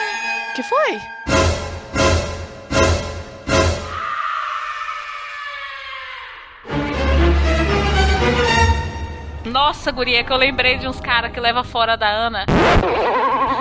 *gasps* que foi? Nossa, guria, que eu lembrei de uns caras que leva fora da Ana.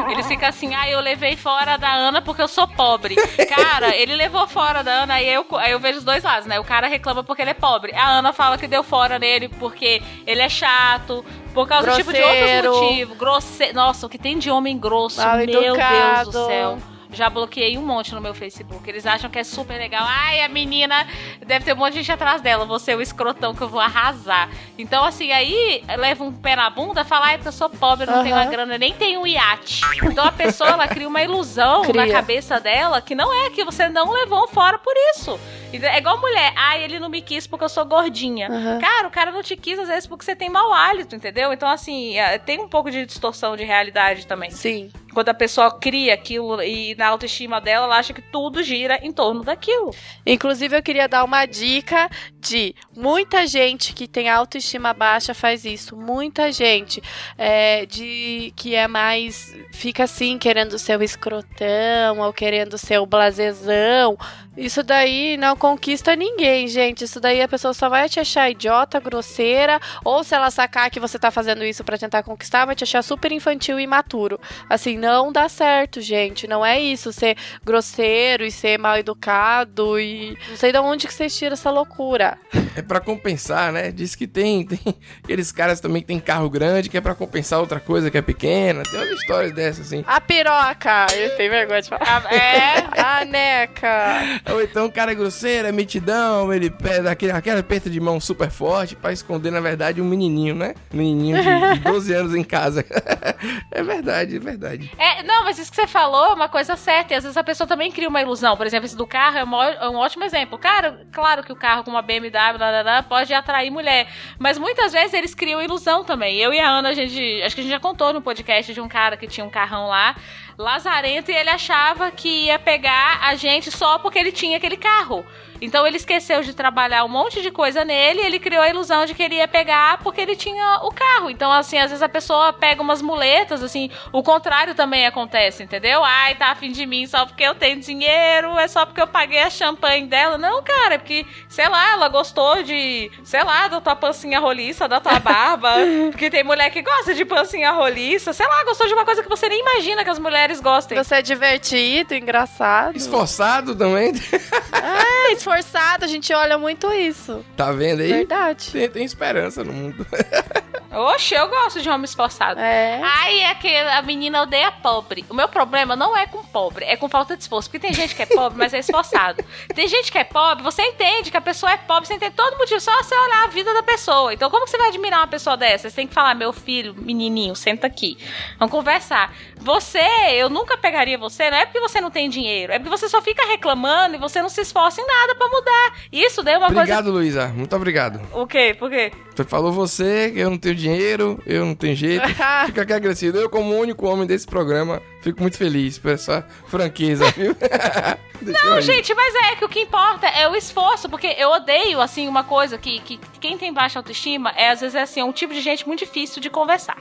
Eles ficam assim, ah, eu levei fora da Ana porque eu sou pobre. Cara, ele levou fora da Ana, aí eu, aí eu vejo os dois lados, né? O cara reclama porque ele é pobre. A Ana fala que deu fora nele porque ele é chato, por causa tipo, de Grosseiro. outros motivos. Grosse... Nossa, o que tem de homem grosso, Mal meu Deus educado. do céu. Já bloqueei um monte no meu Facebook. Eles acham que é super legal. Ai, a menina deve ter um monte de gente atrás dela. Você é o escrotão que eu vou arrasar. Então, assim, aí leva um pé na bunda, fala, ai, porque eu sou pobre, não tenho a Aham. grana, nem tenho um iate. Então a pessoa, ela cria uma ilusão Cria. na cabeça dela que não é, que você não levou fora por isso. É igual mulher. Ai, ele não me quis porque eu sou gordinha. Aham. Cara, o cara não te quis às vezes porque você tem mau hálito, entendeu? Então, assim, é, tem um pouco de distorção de realidade também. Sim. Quando a pessoa cria aquilo e na autoestima dela, ela acha que tudo gira em torno daquilo. Inclusive, eu queria dar uma dica de muita gente que tem autoestima baixa faz isso. Muita gente é, de que é mais. fica assim, querendo ser o escrotão ou querendo ser o blasezão. Isso daí não conquista ninguém, gente. Isso daí a pessoa só vai te achar idiota, grosseira, ou se ela sacar que você tá fazendo isso pra tentar conquistar, vai te achar super infantil e imaturo. Assim, não dá certo, gente. Não é isso, ser grosseiro e ser mal educado e não sei de onde que vocês tiram essa loucura. *laughs* É pra compensar, né? Diz que tem, tem aqueles caras também que tem carro grande que é pra compensar outra coisa que é pequena. Tem umas histórias dessas, assim. A piroca! Eu tenho vergonha de falar. É. A neca! Ou então o cara é grosseiro, é mitidão, ele pede aquele, aquele aperto de mão super forte pra esconder, na verdade, um menininho, né? Um menininho de, de *laughs* 12 anos em casa. *laughs* é verdade, é verdade. É, não, mas isso que você falou é uma coisa certa. E às vezes a pessoa também cria uma ilusão. Por exemplo, esse do carro é, uma- é um ótimo exemplo. Cara, claro que o carro com uma BMW blá, blá, blá, pode atrair mulher. Mas muitas vezes eles criam ilusão também. Eu e a Ana, a gente. Acho que a gente já contou no podcast de um cara que tinha um carrão lá. Lazarento e ele achava que ia pegar a gente só porque ele tinha aquele carro. Então ele esqueceu de trabalhar um monte de coisa nele e ele criou a ilusão de que ele ia pegar porque ele tinha o carro. Então, assim, às vezes a pessoa pega umas muletas, assim, o contrário também acontece, entendeu? Ai, tá afim de mim só porque eu tenho dinheiro, é só porque eu paguei a champanhe dela. Não, cara, é porque, sei lá, ela gostou de, sei lá, da tua pancinha roliça, da tua barba. *laughs* porque tem mulher que gosta de pancinha roliça, sei lá, gostou de uma coisa que você nem imagina que as mulheres gostem. Você é divertido, engraçado. Esforçado também. É, esforçado, a gente olha muito isso. tá vendo aí? Verdade. Tem, tem esperança no mundo. *laughs* Oxe, eu gosto de homem esforçado. É. Ai, é que a menina odeia pobre. O meu problema não é com pobre, é com falta de esforço. Porque tem gente que é pobre, mas é esforçado. *laughs* Tem gente que é pobre, você entende que a pessoa é pobre, você entende todo motivo, só você olhar a vida da pessoa. Então, como que você vai admirar uma pessoa dessa? Você tem que falar, meu filho, menininho, senta aqui. Vamos conversar. Você, eu nunca pegaria você, não é porque você não tem dinheiro, é porque você só fica reclamando e você não se esforça em nada pra mudar. Isso daí é uma obrigado, Luísa. Muito obrigado. coisa. O quê? Por quê? Você falou você que eu não tenho dinheiro, eu não tenho jeito. *laughs* Fica aqui agradecido. Eu, como o único homem desse programa, fico muito feliz por essa franqueza, viu? *laughs* Não, gente, mas é que o que importa é o esforço, porque eu odeio, assim, uma coisa que, que quem tem baixa autoestima é, às vezes, é, assim, é um tipo de gente muito difícil de conversar.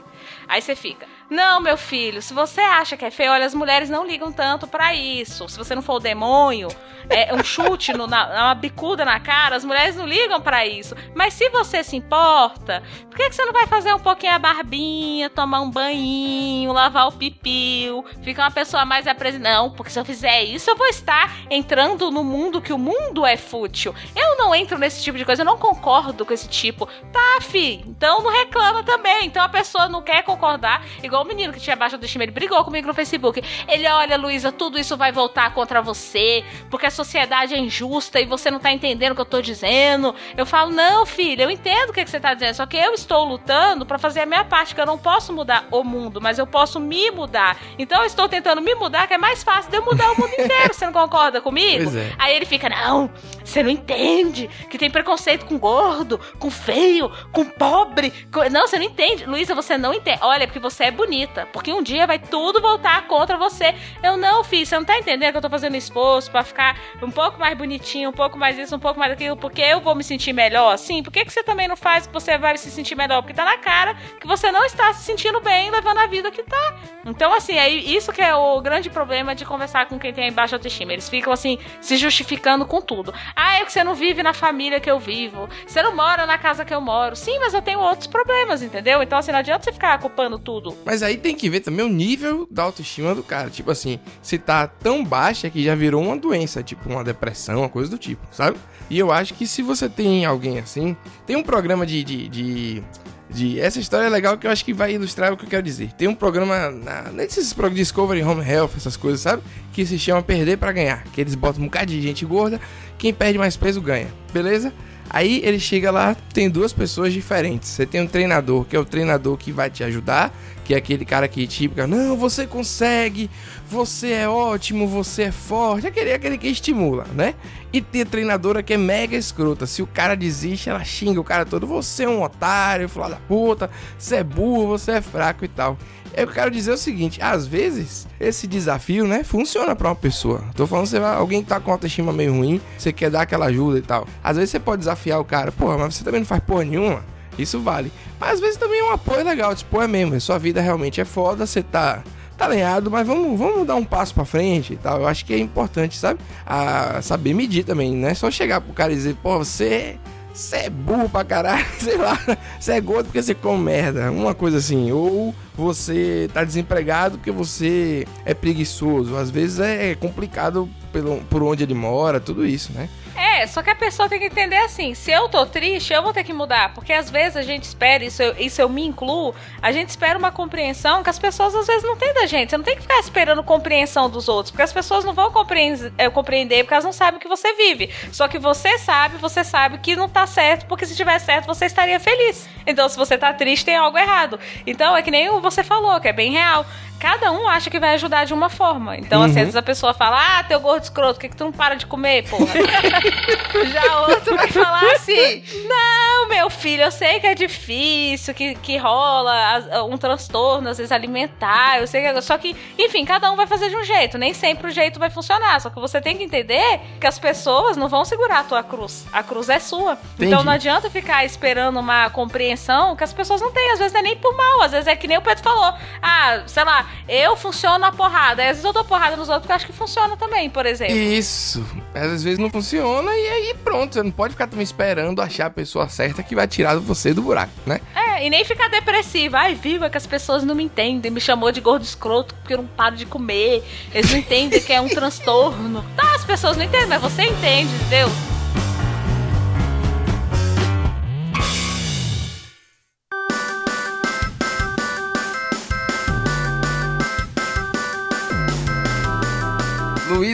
Aí você fica, não, meu filho, se você acha que é feio, olha, as mulheres não ligam tanto pra isso. Se você não for o demônio, é um chute, no, na, uma bicuda na cara, as mulheres não ligam pra isso. Mas se você se importa, por que, que você não vai fazer um pouquinho a barbinha, tomar um banho, lavar o pipiu, ficar uma pessoa mais apresentada. Não, porque se eu fizer isso, eu vou estar entrando no mundo que o mundo é fútil. Eu não entro nesse tipo de coisa, eu não concordo com esse tipo. Tá, fi, então não reclama também. Então a pessoa não quer concordar, igual o menino que tinha baixa autoestima, ele brigou comigo no Facebook. Ele, olha, Luísa, tudo isso vai voltar contra você, porque a sociedade é injusta e você não tá entendendo o que eu tô dizendo. Eu falo, não, filho, eu entendo o que, que você tá dizendo, só que eu estou lutando para fazer a minha parte, que eu não posso mudar o mundo, mas eu posso me mudar. Então eu estou tentando me mudar, que é mais fácil de eu mudar o mundo inteiro. Você não concorda comigo? É. Aí ele fica, não, você não entende que tem preconceito com gordo, com feio, com pobre. com- Não, você não entende. Luísa, você não entende. Olha, porque você é bonita. Porque um dia vai tudo voltar contra você. Eu não, filho, você não tá entendendo que eu tô fazendo esforço pra ficar um pouco mais bonitinho, um pouco mais isso, um pouco mais aquilo, porque eu vou me sentir melhor assim? Por que, que você também não faz que você vai se sentir melhor? Porque tá na cara que você não está se sentindo bem levando a vida que tá. Então, assim, é isso que é o grande problema de conversar com quem tem baixa autoestima. Eles ficam, assim, se justificando com tudo. Ah, é que você não vive na família que eu vivo. Você não mora na casa que eu moro. Sim, mas eu tenho outros problemas, entendeu? Então, assim, não adianta você ficar culpando tudo. Mas aí tem que ver também o nível da autoestima do cara. Tipo assim, se tá tão baixa que já virou uma doença, tipo uma depressão, uma coisa do tipo, sabe? E eu acho que se você tem alguém assim. Tem um programa de. de, de, de- essa história é legal que eu acho que vai ilustrar o que eu quero dizer. Tem um programa na, nesses programas Discovery Home Health, essas coisas, sabe? Que se chama Perder pra Ganhar. Que eles botam um bocado de gente gorda, quem perde mais peso ganha, beleza? Aí ele chega lá, tem duas pessoas diferentes. Você tem um treinador, que é o treinador que vai te ajudar, que é aquele cara que típica, não, você consegue, você é ótimo, você é forte, aquele, aquele que estimula, né? E tem a treinadora que é mega escrota. Se o cara desiste, ela xinga o cara todo, você é um otário, filho da puta, você é burro, você é fraco e tal. Eu quero dizer o seguinte, às vezes esse desafio, né, funciona pra uma pessoa. Tô falando você vai, alguém que tá com autoestima meio ruim, você quer dar aquela ajuda e tal. Às vezes você pode desafiar o cara, porra, mas você também não faz porra nenhuma. Isso vale. Mas às vezes também é um apoio legal, tipo, é mesmo, sua vida realmente é foda, você tá tá mas vamos, vamos dar um passo pra frente e tal. Eu acho que é importante, sabe? A saber medir também, não é só chegar pro cara e dizer, pô, você você é burro pra caralho, *laughs* sei lá. Você é gordo porque você come merda. Uma coisa assim. Ou você tá desempregado porque você é preguiçoso. Às vezes é complicado pelo, por onde ele mora, tudo isso, né? É, só que a pessoa tem que entender assim: se eu tô triste, eu vou ter que mudar. Porque às vezes a gente espera, isso eu, isso eu me incluo, a gente espera uma compreensão que as pessoas às vezes não têm da gente. Você não tem que ficar esperando compreensão dos outros, porque as pessoas não vão compreender, é, compreender porque elas não sabem o que você vive. Só que você sabe, você sabe que não tá certo, porque se tivesse certo, você estaria feliz. Então, se você tá triste, tem algo errado. Então, é que nem você falou, que é bem real. Cada um acha que vai ajudar de uma forma. Então, assim, às vezes a pessoa fala, ah, teu gordo escroto, por que, que tu não para de comer, porra? *laughs* Já outro vai falar assim: Não, meu filho, eu sei que é difícil, que, que rola um transtorno, às vezes alimentar, eu sei que. Só que, enfim, cada um vai fazer de um jeito. Nem sempre o jeito vai funcionar. Só que você tem que entender que as pessoas não vão segurar a tua cruz. A cruz é sua. Então Entendi. não adianta ficar esperando uma compreensão que as pessoas não têm. Às vezes não é nem por mal, às vezes é que nem o Pedro falou. Ah, sei lá, eu funciono a porrada. Aí, às vezes eu dou porrada nos outros porque eu acho que funciona também, por exemplo. Isso. Às vezes não funciona e aí pronto. Você não pode ficar também esperando achar a pessoa certa que vai tirar você do buraco, né? É, e nem ficar depressiva. Ai, viva que as pessoas não me entendem. Me chamou de gordo escroto porque eu não paro de comer. Eles não entendem que é um *laughs* transtorno. Tá, as pessoas não entendem, mas você entende, entendeu?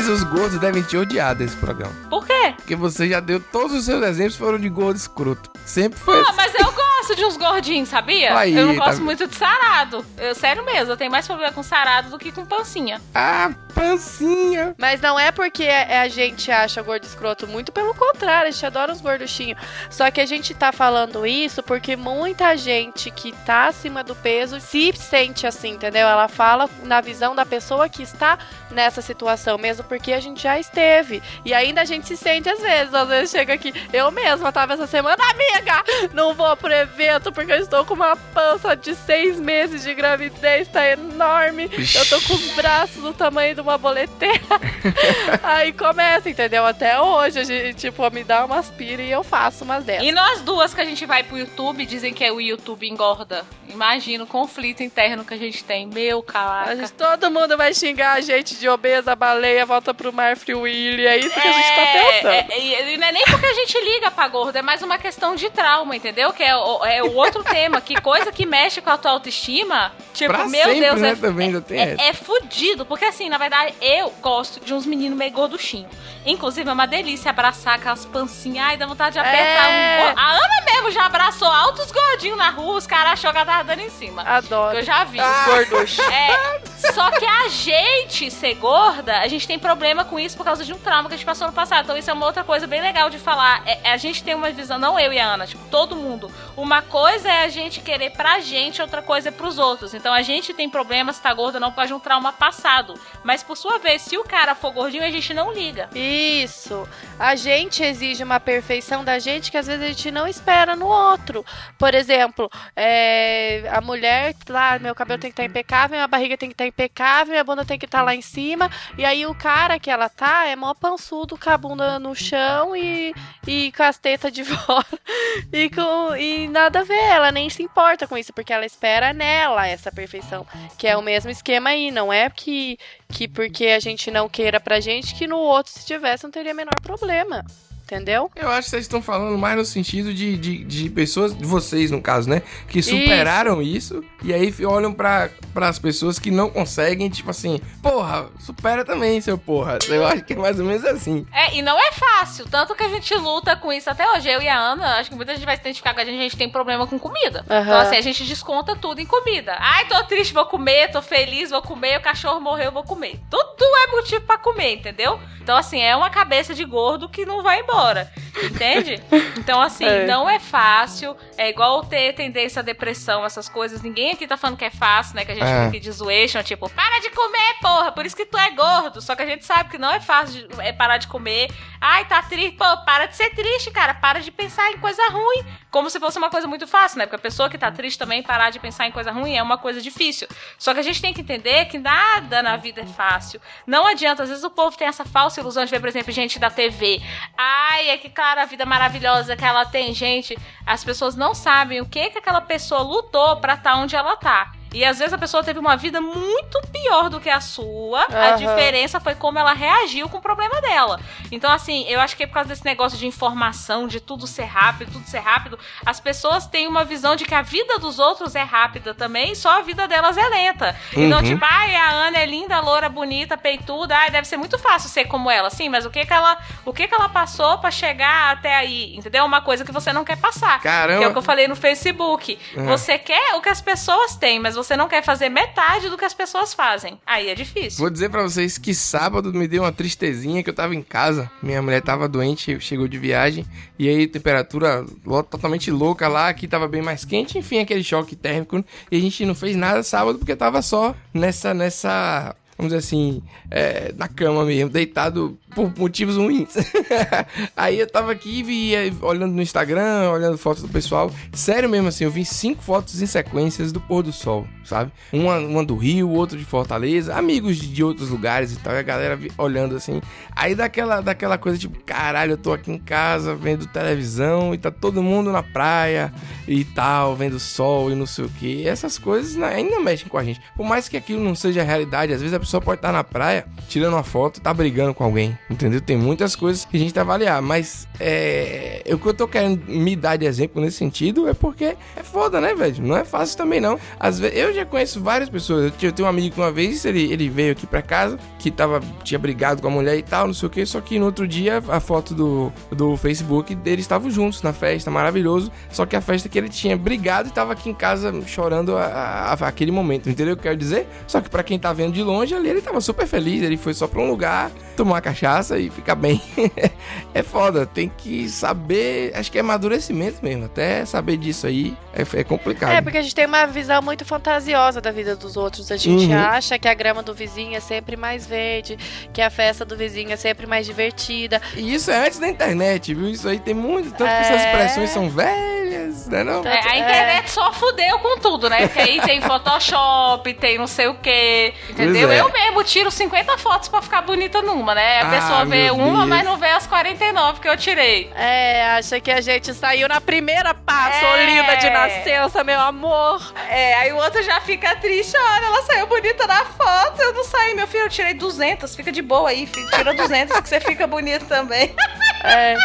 Os gordos devem te odiar desse programa. Por quê? Porque você já deu todos os seus exemplos foram de gordo escroto. Sempre foi Ah, assim. mas eu gosto de uns gordinhos, sabia? Aí, eu não tá gosto vendo? muito de sarado. Eu, sério mesmo, eu tenho mais problema com sarado do que com pancinha. Ah, pancinha. Mas não é porque é- a gente acha gordo escroto, muito pelo contrário, a gente adora os gorduchinhos. Só que a gente tá falando isso porque muita gente que tá acima do peso se sente assim, entendeu? Ela fala na visão da pessoa que está nessa situação, mesmo porque a gente já esteve. E ainda a gente se sente às vezes, às vezes chega aqui, eu mesma tava essa semana, amiga, não vou pre- evento, porque eu estou com uma pança de seis meses de gravidez, tá enorme. Eu tô com os braços do tamanho de uma boleteira. *laughs* Aí começa, entendeu? Até hoje, a gente, tipo, me dá umas pira e eu faço umas dessas. E nós duas que a gente vai pro YouTube, dizem que o YouTube engorda. Imagina o conflito interno que a gente tem. Meu caraca. todo mundo vai xingar a gente de obesa, baleia, volta pro mar Free Willy. É isso que a gente tá pensando. É, é, e não é nem porque a gente liga pra gordo, é mais uma questão de trauma, entendeu? Que é é o outro tema. Que coisa que mexe com a tua autoestima. Tipo, Pra meu sempre, Deus, né, é, também é, essa. é fudido. Porque assim, na verdade, eu gosto de uns meninos meio gorduchinhos. Inclusive, é uma delícia abraçar aquelas pancinhas. Ai, dá vontade de apertar É. um. A Ana mesmo já abraçou altos gordinhos na rua, os caras achou que ela tava dando em cima. Adoro. Eu já vi. Os gorduchos. É, só que a gente ser gorda, a gente tem problema com isso por causa de um trauma que a gente passou no passado. Então isso é uma outra coisa bem legal de falar. É, a gente tem uma visão, não eu e a Ana, tipo, todo mundo. Uma coisa é a gente querer pra gente, outra coisa é pros outros. Então a gente tem problema se tá gorda não por causa de um trauma passado. Mas por sua vez, se o cara for gordinho, a gente não liga. Isso. A gente exige uma perfeição da gente que às vezes a gente não espera no outro. Por exemplo, é, a mulher, lá, meu cabelo tem que estar impecável, minha barriga tem que estar impecável, minha bunda tem que estar lá em cima. E aí o cara que ela tá é mó pançudo com a bunda no chão e, e com as tetas de *laughs* fora. E, com, e nada a ver, ela nem se importa com isso, porque ela espera nela essa perfeição. Que é o mesmo esquema aí, não é que, que porque a gente não queira pra gente, que no outro, se tivesse, não teria menor problema. Entendeu? Eu acho que vocês estão falando mais no sentido de, de, de pessoas, de vocês no caso, né? Que superaram isso, e aí olham pra, as pessoas que não conseguem, tipo assim, porra, supera também, seu porra. Eu acho que é mais ou menos assim. É, e não é fácil. Tanto que a gente luta com isso até hoje. Eu e a Ana, acho que muita gente vai se identificar com a gente, a gente tem problema com comida. Aham. Então, assim, a gente desconta tudo em comida. Ai, tô triste, vou comer, tô feliz, vou comer, o cachorro morreu, vou comer. Tudo é motivo pra comer, entendeu? Então, assim, é uma cabeça de gordo que não vai embora. Entende? Então, assim, É. não é fácil. É igual ter tendência à depressão, essas coisas. Ninguém aqui tá falando que é fácil, né? Que a gente É. fica de zoation, tipo, para de comer, porra, por isso que tu é gordo. Só que a gente sabe que não é fácil de, é parar de comer. Ai, tá triste, pô, para de ser triste, cara. Para de pensar em coisa ruim. Como se fosse uma coisa muito fácil, né? Porque a pessoa que tá triste também parar de pensar em coisa ruim é uma coisa difícil. Só que a gente tem que entender que nada na vida é fácil. Não adianta, às vezes o povo tem essa falsa ilusão de ver, por exemplo, gente da TV. Ai, é que claro, a vida maravilhosa que ela tem, gente. As pessoas não sabem o que que aquela pessoa lutou pra estar onde ela tá. E às vezes a pessoa teve uma vida muito pior do que a sua. A Aham. diferença foi como ela reagiu com o problema dela. Então, assim, eu acho que é por causa desse negócio de informação, de tudo ser rápido, tudo ser rápido, as pessoas têm uma visão de que a vida dos outros é rápida também, só a vida delas é lenta. Então, Uhum. tipo, ai, a Ana é linda, loura, bonita, peituda, ai, deve ser muito fácil ser como ela. Sim, mas o que que ela, o que que ela passou pra chegar até aí? Entendeu? Uma coisa que você não quer passar. Caramba. Que é o que eu falei no Facebook. Uhum. Você quer o que as pessoas têm, mas você não quer fazer metade do que as pessoas fazem. Aí é difícil. Vou dizer pra vocês que sábado me deu uma tristezinha que eu tava em casa. Minha mulher tava doente, chegou de viagem. E aí, temperatura totalmente louca lá. Aqui tava bem mais quente. Enfim, aquele choque térmico. E a gente não fez nada sábado porque tava só nessa, nessa... Vamos dizer assim, é, na cama mesmo, deitado por motivos ruins. *laughs* aí eu tava aqui via, olhando no Instagram, olhando fotos do pessoal. Sério mesmo, assim, eu vi cinco fotos em sequências do pôr do sol, sabe? Uma, uma do Rio, outra de Fortaleza, amigos de, de outros lugares e tal. E a galera olhando assim. Aí daquela, daquela coisa tipo, caralho, eu tô aqui em casa vendo televisão e tá todo mundo na praia e tal, vendo sol e não sei o que. Essas coisas ainda mexem com a gente. Por mais que aquilo não seja realidade, às vezes a pessoa pode estar na praia tirando uma foto e tá brigando com alguém. Entendeu? Tem muitas coisas que a gente que avaliar. Mas é, o que eu tô querendo me dar de exemplo nesse sentido é porque é foda, né, velho? Não é fácil também, não. Às vezes, eu já conheço várias pessoas. Eu tenho um amigo que uma vez ele, ele veio aqui pra casa, que tava, tinha brigado com a mulher e tal, não sei o que. Só que no outro dia, a foto do, do Facebook deles estavam juntos na festa, maravilhoso. Só que a festa que ele tinha brigado e tava aqui em casa chorando a, a- aquele momento, entendeu o que eu quero dizer? Só que pra quem tá vendo de longe ali, ele tava super feliz. Ele foi só pra um lugar, tomar uma cachaça e ficar bem. *laughs* é foda, tem que saber. Acho que é amadurecimento mesmo. Até saber disso aí é, é complicado. É, porque a gente tem uma visão muito fantasiosa da vida dos outros. A gente Uhum. acha que a grama do vizinho é sempre mais verde, que a festa do vizinho é sempre mais divertida. E isso é antes da internet, viu? Isso aí tem muito. Tanto que É. essas expressões são velhas né não? É, a internet só fudeu com tudo, né? Porque aí tem Photoshop, *laughs* tem não sei o quê. Entendeu? É. Eu mesmo tiro 50 fotos pra ficar bonita numa, né? A Ah, pessoa vê meu uma, Deus. mas não vê as 49 que eu tirei. É, acha que a gente saiu na primeira passo, É. linda de nascença, meu amor. É, aí o outro já fica triste. Olha, ela saiu bonita na foto. Eu não saí, meu filho. Eu tirei 200. Fica de boa aí, filho. Tira 200 que você fica bonito também. É,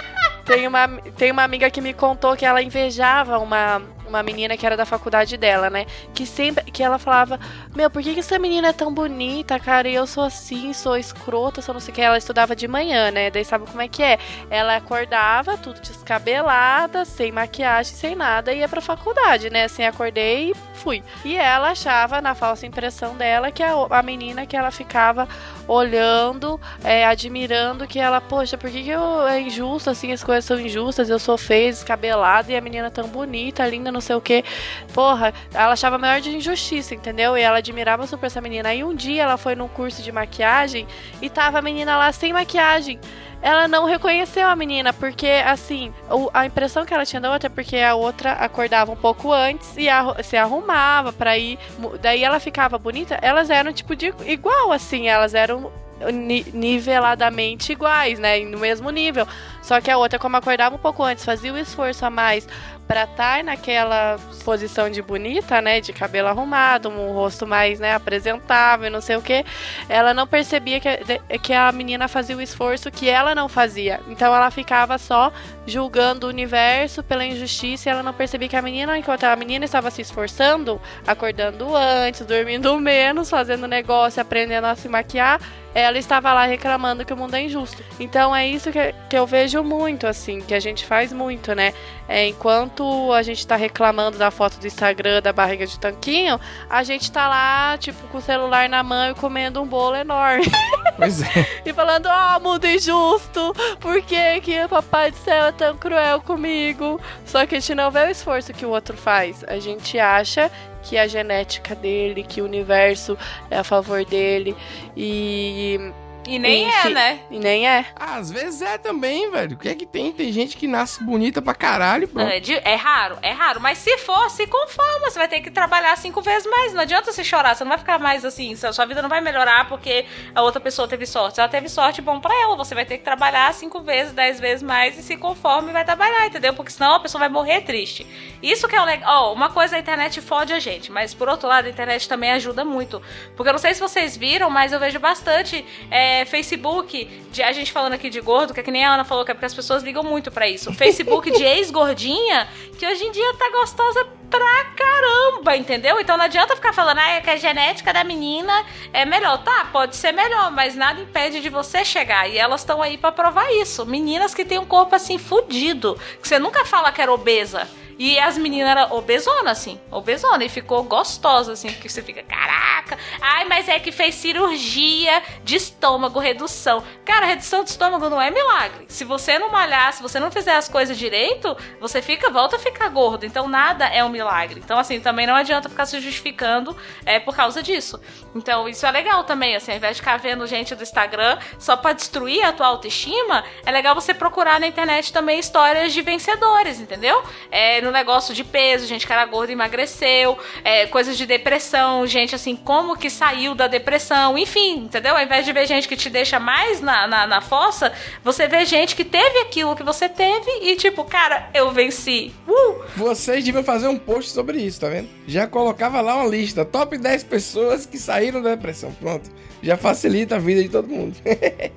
tem uma, tem uma amiga que me contou que ela invejava uma, uma menina que era da faculdade dela, né? Que sempre que ela falava: Meu, por que, que essa menina é tão bonita, cara? E eu sou assim, sou escrota, sou não sei o que. Ela estudava de manhã, né? Daí sabe como é que é? Ela acordava, tudo descabelada, sem maquiagem, sem nada, e ia pra faculdade, né? Assim, acordei e fui. E ela achava, na falsa impressão dela, que a, a menina que ela ficava olhando, é, admirando, que ela, poxa, por que, que eu, é injusto, assim, as coisas são injustas, eu sou feia, descabelada, e a menina tão bonita, linda, não sei o que. Porra, ela achava maior de injustiça, entendeu? E ela admirava super essa menina. Aí um dia ela foi num curso de maquiagem e tava a menina lá sem maquiagem ela não reconheceu a menina, porque, assim, a impressão que ela tinha da outra é porque a outra acordava um pouco antes e se arrumava pra ir. Daí ela ficava bonita. Elas eram, tipo, de igual, assim, elas eram ni- niveladamente iguais, né? No mesmo nível. Só que a outra, como acordava um pouco antes, fazia o esforço a mais pra estar naquela posição de bonita, né? De cabelo arrumado, um rosto mais, né, apresentável, não sei o que. Ela não percebia que, que a menina fazia o esforço que ela não fazia. Então ela ficava só julgando o universo pela injustiça e ela não percebia que a menina, enquanto a menina estava se esforçando, acordando antes, dormindo *laughs* menos, fazendo negócio, aprendendo a se maquiar, ela estava lá reclamando que o mundo é injusto. Então é isso que, que eu vejo muito, assim, que a gente faz muito, né? É, enquanto a gente tá reclamando da foto do Instagram da barriga de tanquinho, a gente tá lá, tipo, com o celular na mão e comendo um bolo enorme. *laughs* Pois é. e falando, ó, mundo injusto, por que, que o papai do céu é tão cruel comigo? Só que a gente não vê o esforço que o outro faz. A gente acha que a genética dele, que o universo é a favor dele e. E nem é, Enfim. né? E nem é. Ah, às vezes é também, velho. O que é que tem? Tem gente que nasce bonita pra caralho, pronto. É, de- é raro, é raro. Mas se for, se conforma. Você vai ter que trabalhar cinco vezes mais. Não adianta você chorar. Você não vai ficar mais assim. Sua sua vida não vai melhorar porque a outra pessoa teve sorte. Se ela teve sorte, bom pra ela. Você vai ter que trabalhar cinco vezes, dez vezes mais e se conforme e vai trabalhar, entendeu? Porque senão a pessoa vai morrer triste. Isso que é o legal. Ó, uma coisa a internet fode a gente. Mas por outro lado, a internet também ajuda muito. Porque eu não sei se vocês viram, mas eu vejo bastante é, Facebook de a gente falando aqui de gordo, que é que nem a Ana falou, que é porque as pessoas ligam muito pra isso. Facebook de ex-gordinha, que hoje em dia tá gostosa pra caramba, entendeu? Então não adianta ficar falando, ah, é que a genética da menina é melhor. Tá, pode ser melhor, mas nada impede de você chegar. E elas estão aí pra provar isso. Meninas que têm um corpo assim fudido, que você nunca fala que era obesa. E as meninas eram obesonas, assim, obesona, e ficou gostosa, assim, que você fica, caraca, ai, mas é que fez cirurgia de estômago, redução. Cara, redução de estômago não é milagre. Se você não malhar, se você não fizer as coisas direito, você fica, volta a ficar gordo. Então nada é um milagre. Então, assim, também não adianta ficar se justificando é, por causa disso. Então, isso é legal também, assim, ao invés de ficar vendo gente do Instagram só pra destruir a tua autoestima, é legal você procurar na internet também histórias de vencedores, entendeu? É, no negócio de peso, gente que era gorda e emagreceu, é, coisas de depressão, gente assim, como que saiu da depressão, enfim, entendeu? Ao invés de ver gente que te deixa mais na, na, na fossa, você vê gente que teve aquilo que você teve e tipo, cara, eu venci. Uh! Vocês deviam fazer um post sobre isso, tá vendo? Já colocava lá uma lista, top 10 pessoas que saíram da depressão. Pronto. Já facilita a vida de todo mundo. *laughs*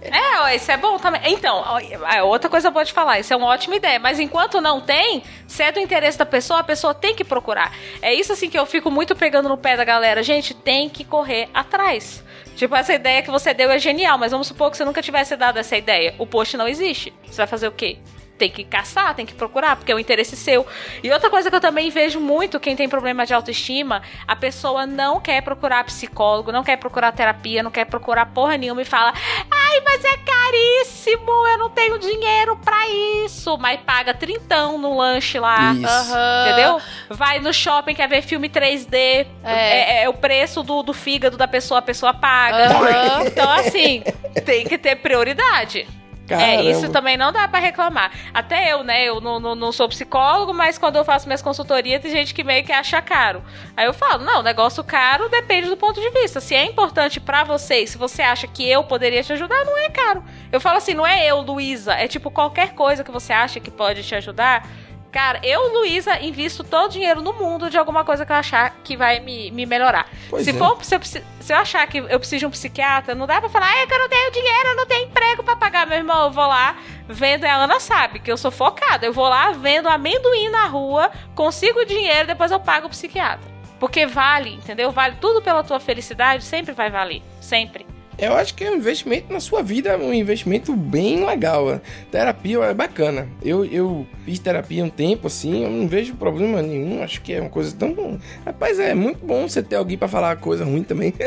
É, isso é bom também. Então, é outra coisa boa de falar, isso é uma ótima ideia. Mas enquanto não tem, se é interesse da pessoa, a pessoa tem que procurar. É isso assim que eu fico muito pegando no pé da galera. Gente, tem que correr atrás. Tipo, essa ideia que você deu é genial, mas vamos supor que você nunca tivesse dado essa ideia. O post não existe. Você vai fazer o quê? Tem que caçar, tem que procurar, porque é o interesse seu. E outra coisa que eu também vejo muito, quem tem problema de autoestima, a pessoa não quer procurar psicólogo, não quer procurar terapia, não quer procurar porra nenhuma e fala: Ai, mas é caríssimo, eu não tenho dinheiro pra isso. Mas paga trintão no lanche lá. Isso. Aham. Entendeu? Vai no shopping, quer ver filme 3D. É. É, é o preço do, do fígado da pessoa, a pessoa paga. Aham. Então, assim, tem que ter prioridade. É, isso Caramba. também não dá pra reclamar. Até eu, né? Eu não, não, não sou psicólogo, mas quando eu faço minhas consultorias, tem gente que meio que acha caro. Aí eu falo, não, negócio caro depende do ponto de vista. Se é importante pra você, e se você acha que eu poderia te ajudar, não é caro. Eu falo assim, não é eu, Luísa. É tipo qualquer coisa que você acha que pode te ajudar. Cara, eu, Luísa, invisto todo o dinheiro no mundo de alguma coisa que eu achar que vai me, me melhorar. Pois se, é. for, se, eu, se eu achar que eu preciso de um psiquiatra, não dá pra falar, é que eu não tenho dinheiro, eu não tenho emprego pra pagar, meu irmão. Eu vou lá, vendo, a Ana sabe que eu sou focada. Eu vou lá, vendo amendoim na rua, consigo o dinheiro, depois eu pago o psiquiatra. Porque vale, entendeu? Vale tudo pela tua felicidade, sempre vai valer. Sempre. Eu acho que é um investimento na sua vida, um investimento bem legal. né? Terapia é bacana. Eu, eu fiz terapia um tempo, assim, eu não vejo problema nenhum. Acho que é uma coisa tão. Rapaz, é muito bom você ter alguém pra falar coisa ruim também. *laughs*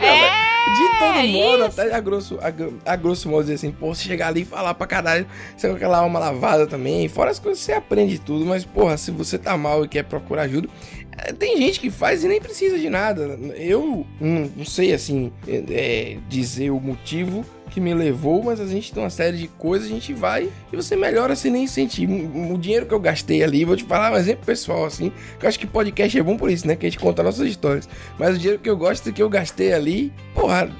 É, De todo modo, isso. até a grosso, a, a grosso modo, dizer assim, pô, você chegar ali e falar pra caralho, você com aquela alma lavada também, fora as coisas, você aprende tudo, mas, porra, se você tá mal e quer procurar ajuda, é, tem gente que faz e nem precisa de nada. Eu não, não sei, assim, é, é, dizer o motivo que me levou, mas a gente tem uma série de coisas, a gente vai e você melhora sem nem sentir. O dinheiro que eu gastei ali, vou te falar um exemplo pessoal, assim, que eu acho que podcast é bom por isso, né? Que a gente conta nossas histórias. Mas o dinheiro que eu gosto que eu gastei ali, porra,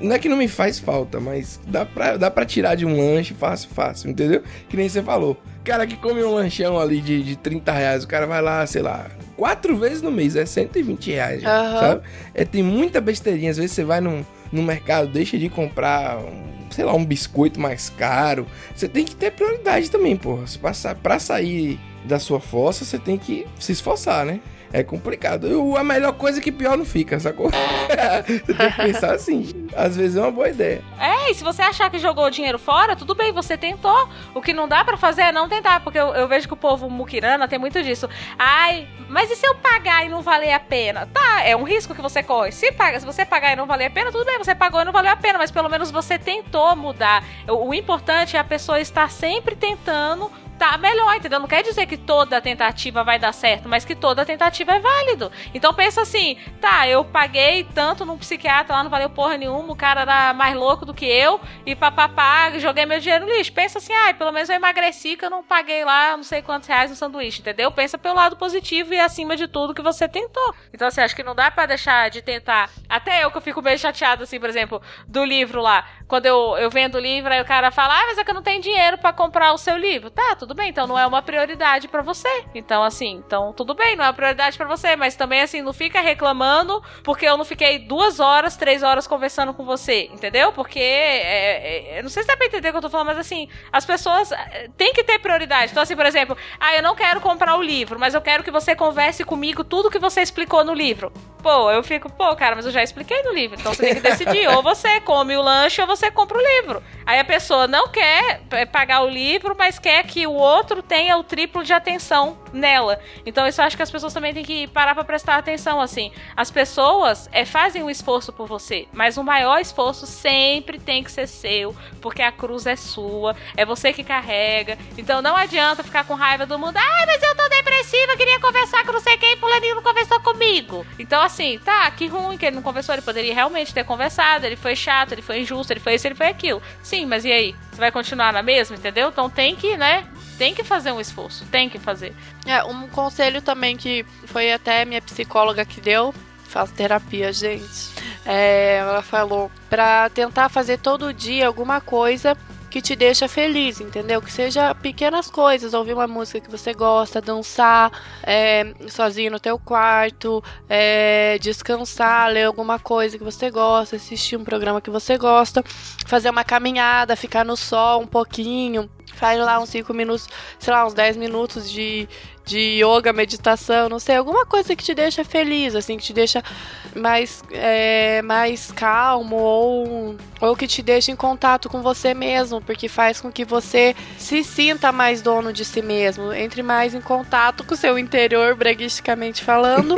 não é que não me faz falta, mas dá pra, dá pra tirar de um lanche fácil, fácil, entendeu? Que nem você falou. Cara que come um lanchão ali de, de 30 reais, o cara vai lá, sei lá, quatro vezes no mês, é 120 reais, Aham. sabe? É, tem muita besteirinha. Às vezes você vai num, no mercado, deixa de comprar, um, sei lá, um biscoito mais caro. Você tem que ter prioridade também, porra. Se passar, pra sair da sua fossa, você tem que se esforçar, né? É complicado. A melhor coisa é que pior não fica, sacou? *laughs* você tem que pensar assim. Às vezes é uma boa ideia. É, e se você achar que jogou o dinheiro fora, tudo bem, você tentou. O que não dá pra fazer é não tentar, porque eu, eu vejo que o povo muquirana tem muito disso. Ai, mas e se eu pagar e não valer a pena? Tá, é um risco que você corre. Se, paga, se você pagar e não valer a pena, tudo bem, você pagou e não valeu a pena, mas pelo menos você tentou mudar. O, o importante é a pessoa estar sempre tentando tá melhor, entendeu? Não quer dizer que toda tentativa vai dar certo, mas que toda tentativa é válido. Então pensa assim, tá, eu paguei tanto num psiquiatra lá, não valeu porra nenhuma, o cara era mais louco do que eu, e papapá, joguei meu dinheiro no lixo. Pensa assim, ai, pelo menos eu emagreci que eu não paguei lá não sei quantos reais no sanduíche, entendeu? Pensa pelo lado positivo e acima de tudo que você tentou. Então assim, acho que não dá pra deixar de tentar. Até eu que eu fico meio chateado, assim, por exemplo, do livro lá. Quando eu, eu vendo o livro, aí o cara fala, ah, mas é que eu não tenho dinheiro pra comprar o seu livro. Tá, tudo bem, então não é uma prioridade pra você. Então, assim, então tudo bem, não é uma prioridade pra você, mas também, assim, não fica reclamando porque eu não fiquei duas horas, três horas conversando com você, entendeu? Porque, é, é, não sei se dá pra entender o que eu tô falando, mas assim, as pessoas é, têm que ter prioridade. Então, assim, por exemplo, ah, eu não quero comprar o livro, mas eu quero que você converse comigo tudo que você explicou no livro. Pô, eu fico, pô, cara, mas eu já expliquei no livro, então você tem que decidir. ou você come o lanche ou você compra o livro. Aí a pessoa não quer é, pagar o livro, mas quer que o outro tenha o triplo de atenção nela. Então isso eu acho que as pessoas também têm que parar pra prestar atenção, assim. As pessoas é, fazem um esforço por você, mas o maior esforço sempre tem que ser seu, porque a cruz é sua, é você que carrega. Então não adianta ficar com raiva do mundo. Ai, mas eu tô depressiva, queria conversar com não sei quem, fulaninho não conversou comigo. Então assim, tá, que ruim que ele não conversou, ele poderia realmente ter conversado, ele foi chato, ele foi injusto, ele foi isso, ele foi aquilo. Sim, mas e aí? Você vai continuar na mesma, entendeu? Então tem que, né? Tem que fazer um esforço, tem que fazer. É, um conselho também que foi até minha psicóloga que deu. Faço terapia, gente. É, ela falou pra tentar fazer todo dia alguma coisa que te deixa feliz, entendeu? Que seja pequenas coisas, ouvir uma música que você gosta, dançar é, sozinho no teu quarto, é, descansar, ler alguma coisa que você gosta, assistir um programa que você gosta, fazer uma caminhada, ficar no sol um pouquinho, faz lá uns 5 minutos, sei lá, uns 10 minutos de, de yoga, meditação, não sei, alguma coisa que te deixa feliz, assim, que te deixa mais, é, mais calmo ou, ou que te deixa em contato com você mesmo, porque faz com que você se sinta mais dono de si mesmo, entre mais em contato com o seu interior, breguisticamente falando,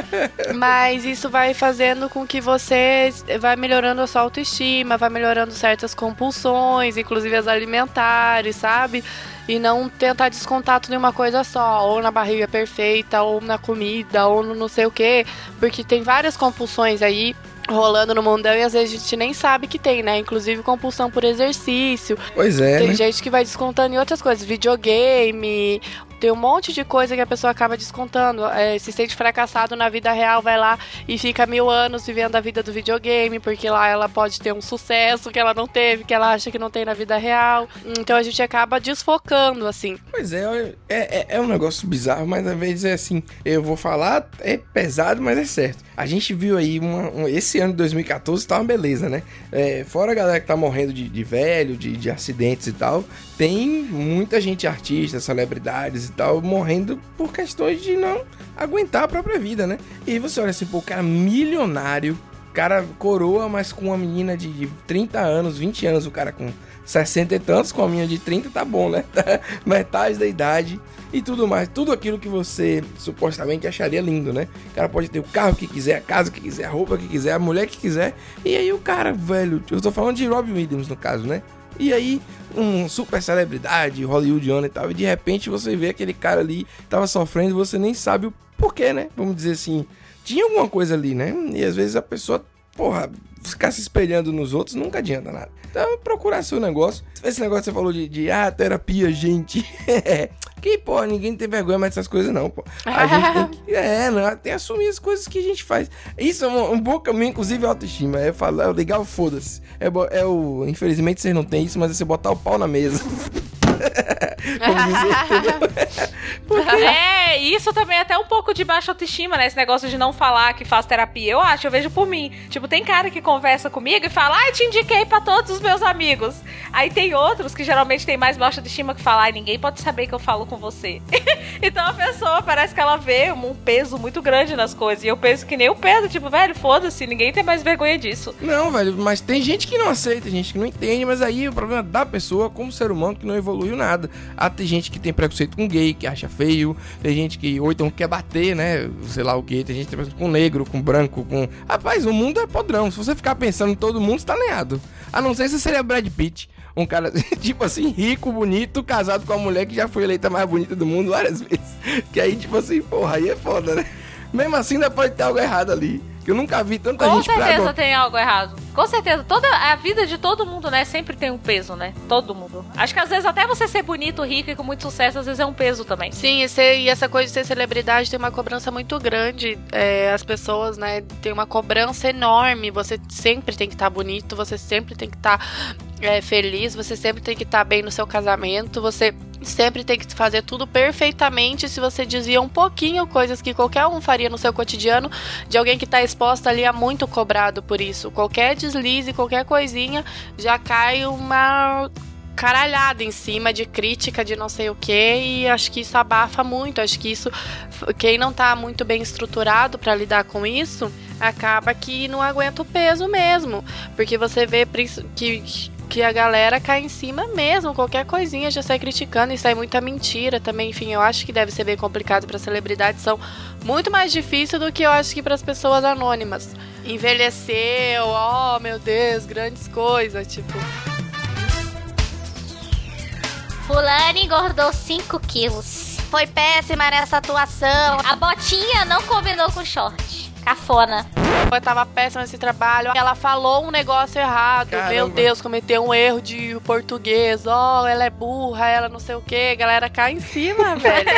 *laughs* mas isso vai fazendo com que você vai melhorando a sua autoestima, vai melhorando certas compulsões, inclusive as alimentares, sabe? E não tentar descontar tudo em uma coisa só, ou na barriga perfeita, ou na comida, ou no não sei o que, porque tem várias compulsões aí. rolando no mundão e às vezes a gente nem sabe que tem, né? Inclusive compulsão por exercício. Pois é, tem né? gente que vai descontando em outras coisas, videogame. Tem um monte de coisa que a pessoa acaba descontando. É, se sente fracassado na vida real, vai lá e fica mil anos vivendo a vida do videogame, porque lá ela pode ter um sucesso que ela não teve, que ela acha que não tem na vida real. Então a gente acaba desfocando, assim. Pois é, é, é, é um negócio bizarro, mas às vezes é assim, eu vou falar, é pesado, mas é certo. A gente viu aí, uma, um- esse ano de 2014 tá uma beleza, né? É, fora a galera que tá morrendo de, de velho, de, de acidentes e tal, tem muita gente, artistas, celebridades e tal, morrendo por questões de não aguentar a própria vida, né? E aí você olha assim, pô, cara milionário, cara coroa, mas com uma menina de de 30 anos, 20 anos, o cara com 60 e tantos, com a menina de 30, tá bom, né? *laughs* Metade da idade e tudo mais. Tudo aquilo que você supostamente acharia lindo, né? O cara pode ter o carro que quiser, a casa que quiser, a roupa que quiser, a mulher que quiser. E aí o cara, velho, eu tô falando de Robbie Williams no caso, né? E aí, um super celebridade, hollywoodiano e tal, e de repente você vê aquele cara ali, tava sofrendo, e você nem sabe o porquê, né? Vamos dizer assim, tinha alguma coisa ali, né? E às vezes a pessoa, porra, ficar se espelhando nos outros nunca adianta nada. Então, procurar seu negócio. Esse negócio que você falou de, de ah, terapia, gente. *laughs* que, pô, ninguém tem vergonha mais dessas coisas, não, pô. A gente tem *laughs* que. É, não, tem que assumir as coisas que a gente faz. Isso é um, um bom caminho, inclusive, é autoestima. É falar, é legal, foda-se. É, é o. Infelizmente vocês não têm isso, mas é você botar o pau na mesa. *laughs* *laughs* Entendeu? *laughs* É, isso também é até um pouco de baixa autoestima, né? Esse negócio de não falar que faz terapia. Eu acho, eu vejo por mim. Tipo, tem cara que conversa comigo e fala, ai, te indiquei pra todos os meus amigos. Aí tem outros que geralmente tem mais baixa autoestima que falam, ai, ninguém pode saber que eu falo com você. *laughs* então a pessoa parece que ela vê um peso muito grande nas coisas. E eu penso que nem o Pedro, tipo, velho, foda-se, ninguém tem mais vergonha disso. Não, velho, mas tem gente que não aceita, gente que não entende, mas aí o problema da pessoa como ser humano que não evoluiu nada. Ah, tem gente que tem preconceito com gay, que acha feio, tem gente que, ou então quer bater, né, sei lá o que, tem gente que tem preconceito com negro, com branco, com... Rapaz, o mundo é podrão, se você ficar pensando em todo mundo, você tá lenhado. A não ser se seria Brad Pitt, um cara, *laughs* tipo assim, rico, bonito, casado com a mulher que já foi eleita mais bonita do mundo várias vezes. Que aí, tipo assim, porra, aí é foda, né? Mesmo assim, ainda pode ter algo errado ali. Que eu nunca vi tanta Com gente pra certeza adotar. tem algo errado. Com certeza. Toda a vida de todo mundo, né? Sempre tem um peso, né? Todo mundo. Acho que às vezes até você ser bonito, rico e com muito sucesso, às vezes é um peso também. Sim, e, ser- e essa coisa de ser celebridade tem uma cobrança muito grande. É, as pessoas, né, tem uma cobrança enorme. Você sempre tem que estar bonito, você sempre tem que estar é, feliz, você sempre tem que estar bem no seu casamento, você sempre tem que fazer tudo perfeitamente. Se você desvia um pouquinho coisas que qualquer um faria no seu cotidiano, de alguém que está exposta ali a muito cobrado por isso. Qualquer deslize, qualquer coisinha, já cai uma caralhada em cima de crítica de não sei o que e acho que isso abafa muito. Acho que isso, quem não tá muito bem estruturado para lidar com isso, acaba que não aguenta o peso mesmo. Porque você vê que, que a galera cai em cima mesmo, qualquer coisinha já sai criticando e sai muita mentira também. Enfim, eu acho que deve ser bem complicado para celebridades, são muito mais difícil do que eu acho que para as pessoas anônimas. Envelheceu, oh meu Deus, grandes coisas, tipo. Fulano engordou 5 quilos. Foi péssima nessa atuação. A botinha não combinou com o short. Cafona. Eu tava péssima nesse trabalho. Ela falou um negócio errado. Caramba. Meu Deus, cometeu um erro de português. Ó, ela é burra, ela não sei o quê. Galera, cai em cima, *laughs* velho.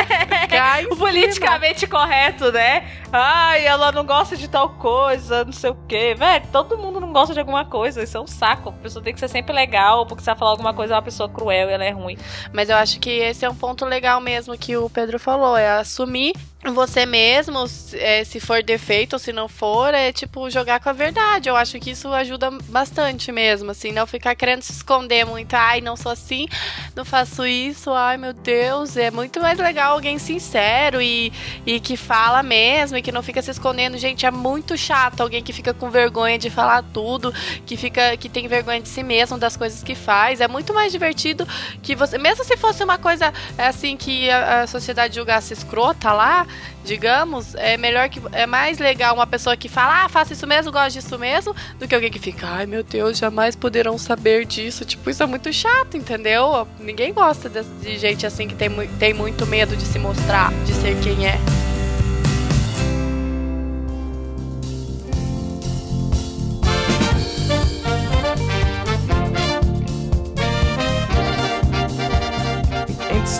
Cai em O politicamente correto, né? Ai, ela não gosta de tal coisa, não sei o quê. Velho, todo mundo não gosta de alguma coisa. Isso é um saco. A pessoa tem que ser sempre legal, porque se ela falar alguma coisa, é uma pessoa cruel e ela é ruim. Mas eu acho que esse é um ponto legal mesmo que o Pedro falou. É assumir você mesmo, se- é, se for defeito ou se não for, é tipo jogar com a verdade. Eu acho que isso ajuda bastante mesmo, assim, não ficar querendo se esconder muito. Ai, não sou assim, não faço isso, ai meu Deus. É muito mais legal alguém sincero e, e que fala mesmo e que não fica se escondendo. Gente, é muito chato alguém que fica com vergonha de falar tudo, que fica que tem vergonha de si mesmo, das coisas que faz. É muito mais divertido que você, mesmo se fosse uma coisa assim que a, a sociedade julgasse escrota lá, digamos, é melhor que é mais legal uma pessoa que fala, ah, faço isso mesmo, gosto disso mesmo, do que alguém que fica, ai meu Deus, jamais poderão saber disso. Tipo, isso é muito chato, entendeu? Ninguém gosta de, de gente assim que tem, tem muito medo de se mostrar, de ser quem é.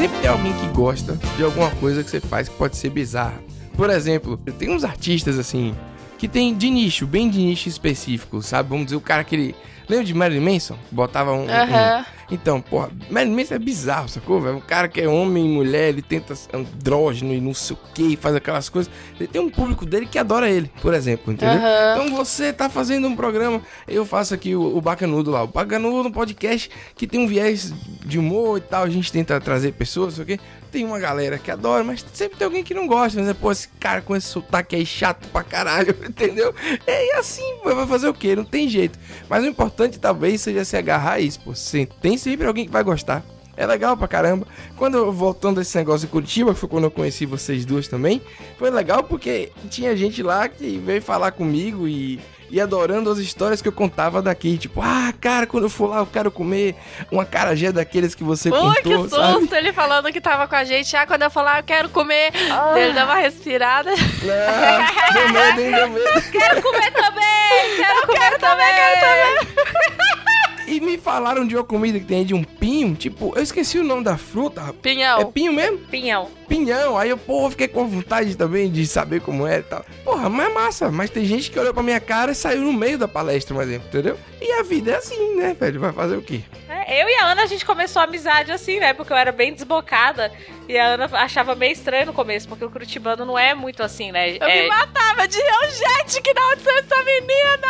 Sempre tem alguém que gosta de alguma coisa que você faz que pode ser bizarra. Por exemplo, tem uns artistas assim que tem de nicho, bem de nicho específico, sabe? Vamos dizer, o cara que ele. Lembra de Marilyn Manson? Botava um. um- Aham. Então, porra, Marilyn Manson é bizarro, sacou, velho? O cara que é homem e mulher, ele tenta ser andrógeno e não sei o que, faz aquelas coisas. Ele tem um público dele que adora ele, por exemplo, entendeu? Aham. Então você tá fazendo um programa, eu faço aqui o, o Bacanudo lá. O Bacanudo no podcast que tem um viés de humor e tal, a gente tenta trazer pessoas, não sei o quê. Tem uma galera que adora, mas sempre tem alguém que não gosta. Mas é, pô, esse cara com esse sotaque aí chato pra caralho, *laughs* entendeu? É assim, vai fazer o quê? Não tem jeito. Mas o importante talvez seja se agarrar a isso, pô. Sem- Tem sempre alguém que vai gostar. É legal pra caramba. Quando eu voltando a esse negócio em Curitiba, que foi quando eu conheci vocês duas também, foi legal porque tinha gente lá que veio falar comigo e, e adorando as histórias que eu contava daqui. Tipo, ah, cara, quando eu for lá eu quero comer uma carajé daqueles que você que contou, susto! sabe? Ele falando que tava com a gente. Ah, quando eu falar, eu quero comer. Ele dá uma respirada. Não, deu medo, hein, deu medo. *laughs* Quero comer também! Quero comer também! quero também. *laughs* E me falaram de uma comida que tem de um pinho, tipo, eu esqueci o nome da fruta, rapaz. É Pinhão. pinho mesmo? Pinhão. Pinhão. Aí eu, porra, fiquei com vontade também de saber como é e tal. Porra, mas é massa. Mas tem gente que olhou pra minha cara e saiu no meio da palestra, por exemplo, entendeu? E a vida é assim, né, velho? Vai fazer o quê? É, eu e a Ana, a gente começou a amizade assim, né? Porque eu era bem desbocada. E a Ana achava meio estranho no começo, porque o curitibano não é muito assim, né? Eu é, me matava de eu, gente, que da onde saiu essa menina?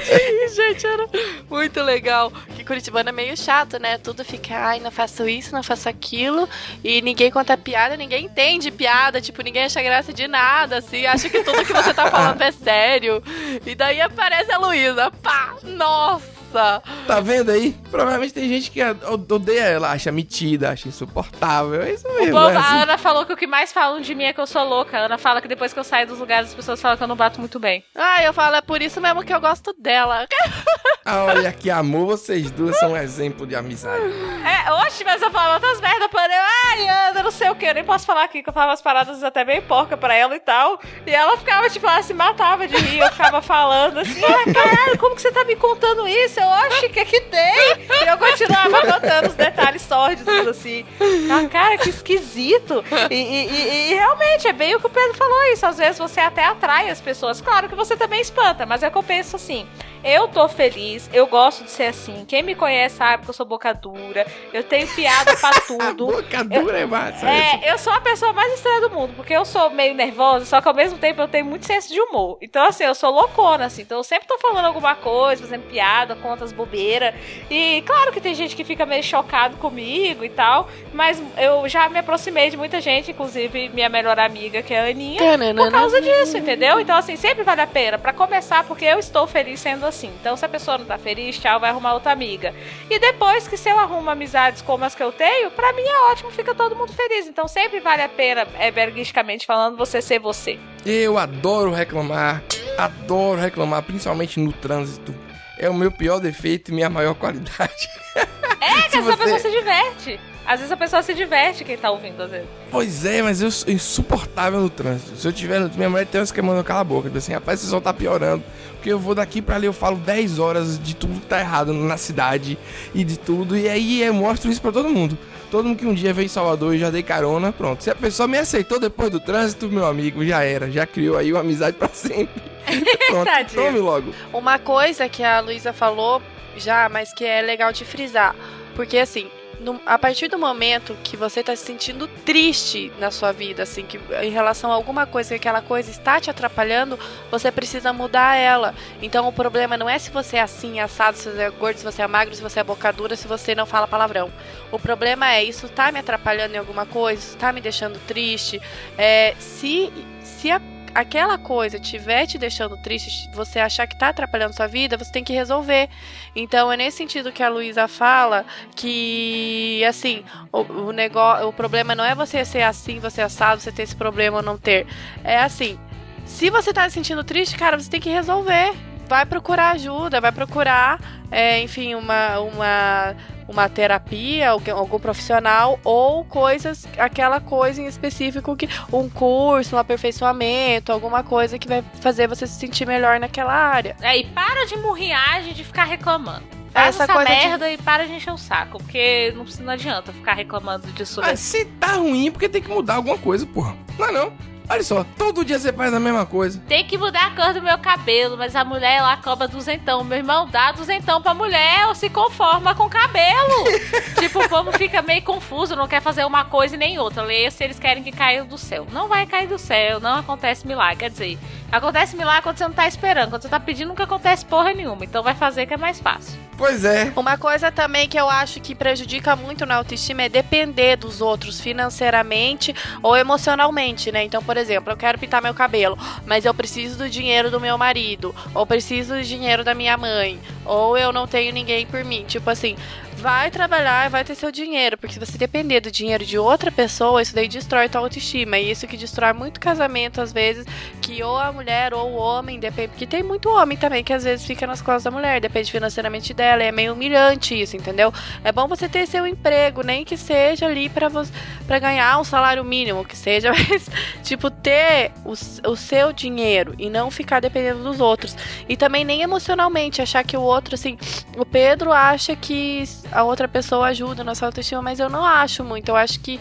*laughs* gente. Era muito legal. Que Curitibano é meio chato, né? Tudo fica, ai, não faço isso, não faço aquilo. E ninguém conta piada, ninguém entende piada. Tipo, ninguém acha graça de nada, assim. Acha que tudo que você tá falando é sério. E daí aparece a Luísa. Pá! Nossa! Tá vendo aí? Provavelmente tem gente que odeia ela, acha metida, acha insuportável. É isso mesmo. povo- é a assim. Ana falou que o que mais falam de mim é que eu sou louca. A Ana fala que depois que eu saio dos lugares, as pessoas falam que eu não bato muito bem. Ah, eu falo, é por isso mesmo que eu gosto dela. Ah, olha que amor, vocês duas são um exemplo de amizade. É, oxe, mas eu falo outras merda pra ela. Ai, Ana, não sei o que. Eu nem posso falar aqui, que eu falava umas paradas até bem porca pra ela e tal. E ela ficava, tipo, ela se matava de rir. Eu ficava falando assim, ah, caralho, como que você tá me contando isso? Eu acho que aqui tem. E eu continuava contando os detalhes sórdidos, assim. Ah, cara, que esquisito. E, e- e- realmente, é bem o que o Pedro falou isso. Às vezes você até atrai as pessoas. Claro que você também espanta, mas é que eu penso assim. Eu tô feliz, eu gosto de ser assim. Quem me conhece sabe que eu sou boca dura. Eu tenho piada pra *laughs* tudo. boca dura é massa. É, eu sou a pessoa mais estranha do mundo, porque eu sou meio nervosa, só que ao mesmo tempo eu tenho muito senso de humor. Então, assim, eu sou loucona, assim. Então, eu sempre tô falando alguma coisa, fazendo piada, conta as bobeiras. E claro que tem gente que fica meio chocado comigo e tal, mas eu já me aproximei de muita gente, inclusive minha melhor amiga, que é a Aninha. Por causa disso, entendeu? Então, assim, sempre vale a pena. Pra começar, porque eu estou feliz sendo assim. Então, se a pessoa não tá feliz, tchau, vai arrumar outra amiga. E depois que se eu arrumo amizades como as que eu tenho, pra mim é ótimo, fica todo mundo feliz. Então, sempre vale a pena, é, berguisticamente falando, você ser você. Eu adoro reclamar, adoro reclamar, principalmente no trânsito. É o meu pior defeito e minha maior qualidade. É, *laughs* que Se às vezes a você- pessoa se diverte. Às vezes a pessoa se diverte, quem tá ouvindo, às vezes. Pois é, mas eu sou insuportável no trânsito. Se eu tiver. no- Minha mulher tem umas que manda calar a boca. Tipo assim, rapaz, você só tá piorando. Porque eu vou daqui pra ali, eu falo 10 horas de tudo que tá errado na cidade e de tudo. E aí eu mostro isso pra todo mundo. Todo mundo que um dia veio em Salvador e já dei carona, pronto. Se a pessoa me aceitou depois do trânsito, meu amigo, já era. Já criou aí uma amizade pra *laughs* sempre. *laughs* pronto, tome logo. Uma coisa que a Luísa falou já, mas que é legal de frisar. Porque assim, no- a partir do momento que você tá se sentindo triste na sua vida, assim, que em relação a alguma coisa, que aquela coisa está te atrapalhando, você precisa mudar ela. Então o problema não é se você é assim, assado, se você é gordo, se você é magro, se você é boca dura, se você não fala palavrão. O problema é isso tá me atrapalhando em alguma coisa, isso tá me deixando triste. É, se se a- aquela coisa estiver te deixando triste, você achar que tá atrapalhando sua vida, você tem que resolver. Então é nesse sentido que a Luísa fala que assim, o, o negócio, o problema não é você ser assim, você é assado, você ter esse problema ou não ter. É assim, se você tá se sentindo triste, cara, você tem que resolver. Vai procurar ajuda, vai procurar, é, enfim, uma, uma, uma terapia, algum profissional, ou coisas, aquela coisa em específico que. Um curso, um aperfeiçoamento, alguma coisa que vai fazer você se sentir melhor naquela área. É, e para de murriagem de ficar reclamando. Faz Essa essa, coisa de- merda e para de encher o saco. Porque não, não adianta ficar reclamando disso. Mas se tá ruim, porque tem que mudar alguma coisa, porra. Não é não? Olha só, todo dia você faz a mesma coisa. Tem que mudar a cor do meu cabelo, mas a mulher lá cobra duzentão. Meu irmão dá duzentão pra mulher ou se conforma com o cabelo. *laughs* tipo, o povo fica meio confuso, não quer fazer uma coisa e nem outra. Leia se eles querem que caia do céu. Não vai cair do céu, não acontece milagre. Quer dizer, acontece milagre quando você não tá esperando. Quando você tá pedindo, nunca acontece porra nenhuma. Então vai fazer que é mais fácil. Pois é. Uma coisa também que eu acho que prejudica muito na autoestima é depender dos outros financeiramente ou emocionalmente, né? Então, por exemplo, eu quero pintar meu cabelo, mas eu preciso do dinheiro do meu marido, ou preciso do dinheiro da minha mãe, ou eu não tenho ninguém por mim. Tipo assim, vai trabalhar e vai ter seu dinheiro, porque se você depender do dinheiro de outra pessoa, isso daí destrói tua autoestima. E isso que destrói muito casamento, às vezes, que ou a mulher ou o homem, depende. Porque tem muito homem também que às vezes fica nas costas da mulher, depende financeiramente dela, é meio humilhante isso, entendeu? É bom você ter seu emprego, nem que seja ali você para ganhar um salário mínimo, que seja, *laughs* mas tipo ter o, o seu dinheiro e não ficar dependendo dos outros. E também nem emocionalmente achar que o outro assim, o Pedro acha que a outra pessoa ajuda na sua autoestima, mas eu não acho muito. Eu acho que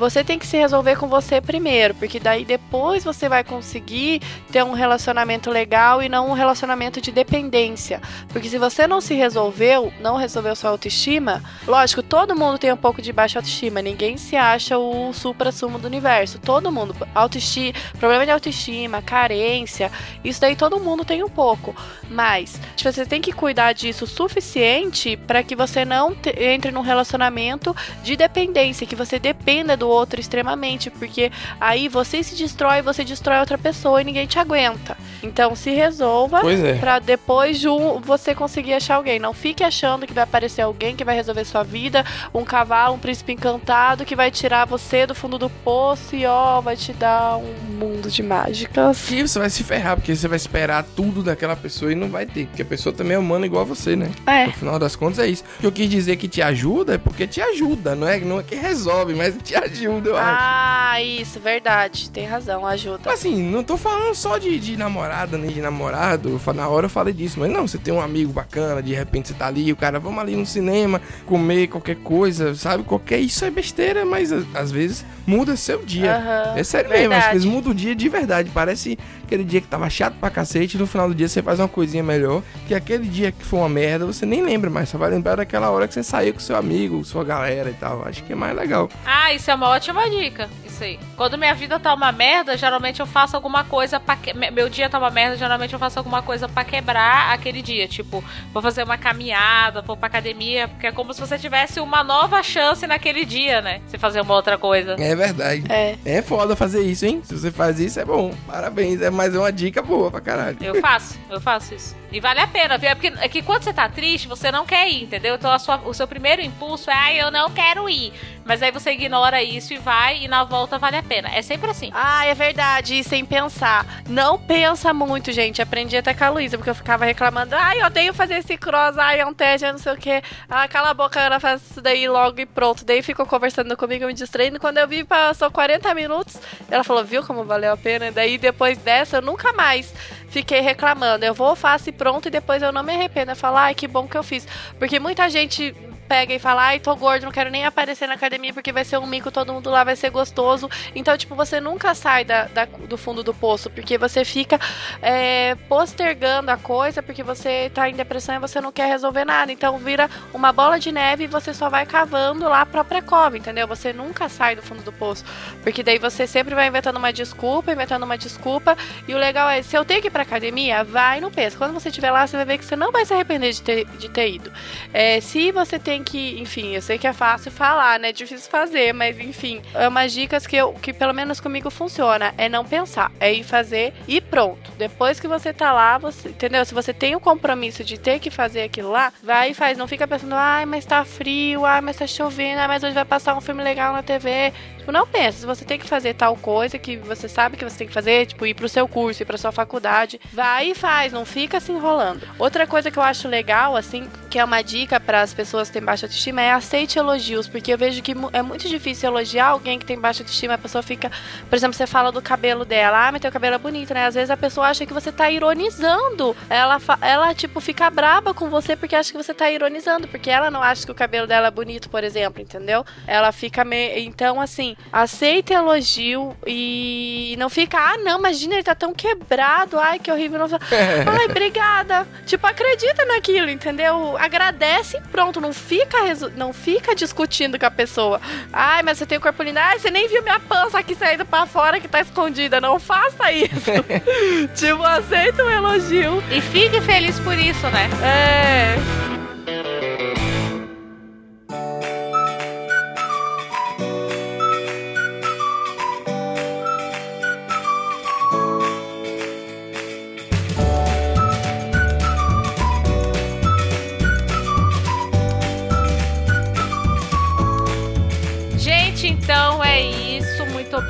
você tem que se resolver com você primeiro, porque daí depois você vai conseguir ter um relacionamento legal e não um relacionamento de dependência. Porque se você não se resolveu, não resolveu sua autoestima, lógico, todo mundo tem um pouco de baixa autoestima, ninguém se acha o supra-sumo do universo. Todo mundo, autoestima, problema de autoestima, carência, isso daí todo mundo tem um pouco. Mas tipo, você tem que cuidar disso o suficiente para que você não entre num relacionamento de dependência, que você dependa do outro extremamente, porque aí você se destrói, você destrói outra pessoa e ninguém te aguenta. Então se resolva Pois é. Pra depois de um, você conseguir achar alguém. Não fique achando que vai aparecer alguém que vai resolver sua vida, um cavalo, um príncipe encantado que vai tirar você do fundo do poço e ó, vai te dar um mundo de mágicas. E você vai se ferrar, porque você vai esperar tudo daquela pessoa e não vai ter. Porque a pessoa também é humana igual a você, né? É. No final das contas é isso. O que eu quis dizer que te ajuda é porque te ajuda, não é, não é que resolve, mas te ajuda, eu acho. Ah, isso, verdade. Tem razão, ajuda. Assim, não tô falando só de, de namorada nem de namorado. Na hora eu falei disso, mas não, você tem um amigo bacana, de repente você tá ali, o cara, vamos ali no cinema, comer qualquer coisa, sabe? Qualquer. Isso é besteira, mas às vezes muda seu dia. Aham, É sério mesmo, às verdade. vezes muda o dia de verdade. Parece aquele dia que tava chato pra cacete, no final do dia você faz uma coisinha melhor. Que aquele dia que foi uma merda, você nem lembra mais. Só vai lembrar daquela hora que você saiu com seu amigo, sua galera e tal. Acho que é mais legal. Ah, isso é uma ótima dica. Isso aí. Quando minha vida tá uma merda, geralmente eu faço alguma coisa pra. Que... me- Meu dia tá uma merda, geralmente eu faço alguma coisa pra quebrar aquele dia. Tipo, vou fazer uma caminhada, vou pra academia, porque é como se você tivesse uma nova chance naquele dia, né? Você fazer uma outra coisa. É verdade. É. É foda fazer isso, hein? Se você faz isso, é bom. Parabéns. É mais uma dica boa pra caralho. Eu faço, eu faço isso. E vale a pena, viu? É porque é que quando você tá triste, você não quer ir, entendeu? Então sua- o seu primeiro impulso é, ah, eu não quero ir. Mas aí você ignora isso e vai, e na volta vale a pena. É sempre assim. Ah, é verdade, e sem pensar. Não pensa muito, gente. Aprendi até com a Luísa, porque eu ficava reclamando. Ai, eu odeio fazer esse cross, ai, é um eu não sei o quê. Ah, cala a boca, Ana, faz isso daí logo e pronto. Daí ficou conversando comigo, me distraindo. Quando eu vi, passou 40 minutos. Ela falou, viu como valeu a pena? Daí depois dessa, eu nunca mais fiquei reclamando. Eu vou, faço e pronto, e depois eu não me arrependo. Eu falo, ai, que bom que eu fiz. Porque muita gente pega e fala, ai, tô gordo, não quero nem aparecer na academia porque vai ser um mico, todo mundo lá vai ser gostoso. Então, tipo, você nunca sai da, da- do fundo do poço, porque você fica é, postergando a coisa, porque você tá em depressão e você não quer resolver nada. Então, vira uma bola de neve e você só vai cavando lá a própria cova, entendeu? Você nunca sai do fundo do poço. Porque daí você sempre vai inventando uma desculpa, inventando uma desculpa. E o legal é, se eu tenho que ir pra academia, vai não pensa. Quando você estiver lá, você vai ver que você não vai se arrepender de ter, de ter ido. É, se você tem que, enfim, eu sei que é fácil falar, né? É difícil fazer, mas enfim, é umas dicas que, eu, que pelo menos comigo funciona. É não pensar, é ir fazer e pronto. Depois que você tá lá, você, entendeu? Se você tem o compromisso de ter que fazer aquilo lá, vai e faz. Não fica pensando, ai, mas tá frio, ai, mas tá chovendo, ai, mas hoje vai passar um filme legal na TV. Tipo, não pensa, se você tem que fazer tal coisa que você sabe que você tem que fazer, tipo, ir pro seu curso, ir pra sua faculdade, vai e faz, não fica se enrolando. Outra coisa que eu acho legal, assim, que é uma dica para as pessoas que têm baixa autoestima é aceite elogios, porque eu vejo que é muito difícil elogiar alguém que tem baixa autoestima. A pessoa fica, por exemplo, você fala do cabelo dela, ah, mas teu cabelo é bonito, né? Às vezes a pessoa acha que você tá ironizando. Ela, ela tipo, fica braba com você porque acha que você tá ironizando, porque ela não acha que o cabelo dela é bonito, por exemplo, entendeu? Ela fica meio. Então, assim, aceita elogio e não fica, ah, não, imagina, ele tá tão quebrado, ai, que horrível. Não... Ai, obrigada. Tipo, acredita naquilo, entendeu? Agradece e pronto, não fica, resu- não fica discutindo com a pessoa. Ai, mas você tem o corpo lindo. Ai, você nem viu minha pança aqui saindo pra fora que tá escondida. Não faça isso. *laughs* tipo, aceita o elogio. E fique feliz por isso, né? É.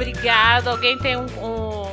obrigado. Alguém tem um, um-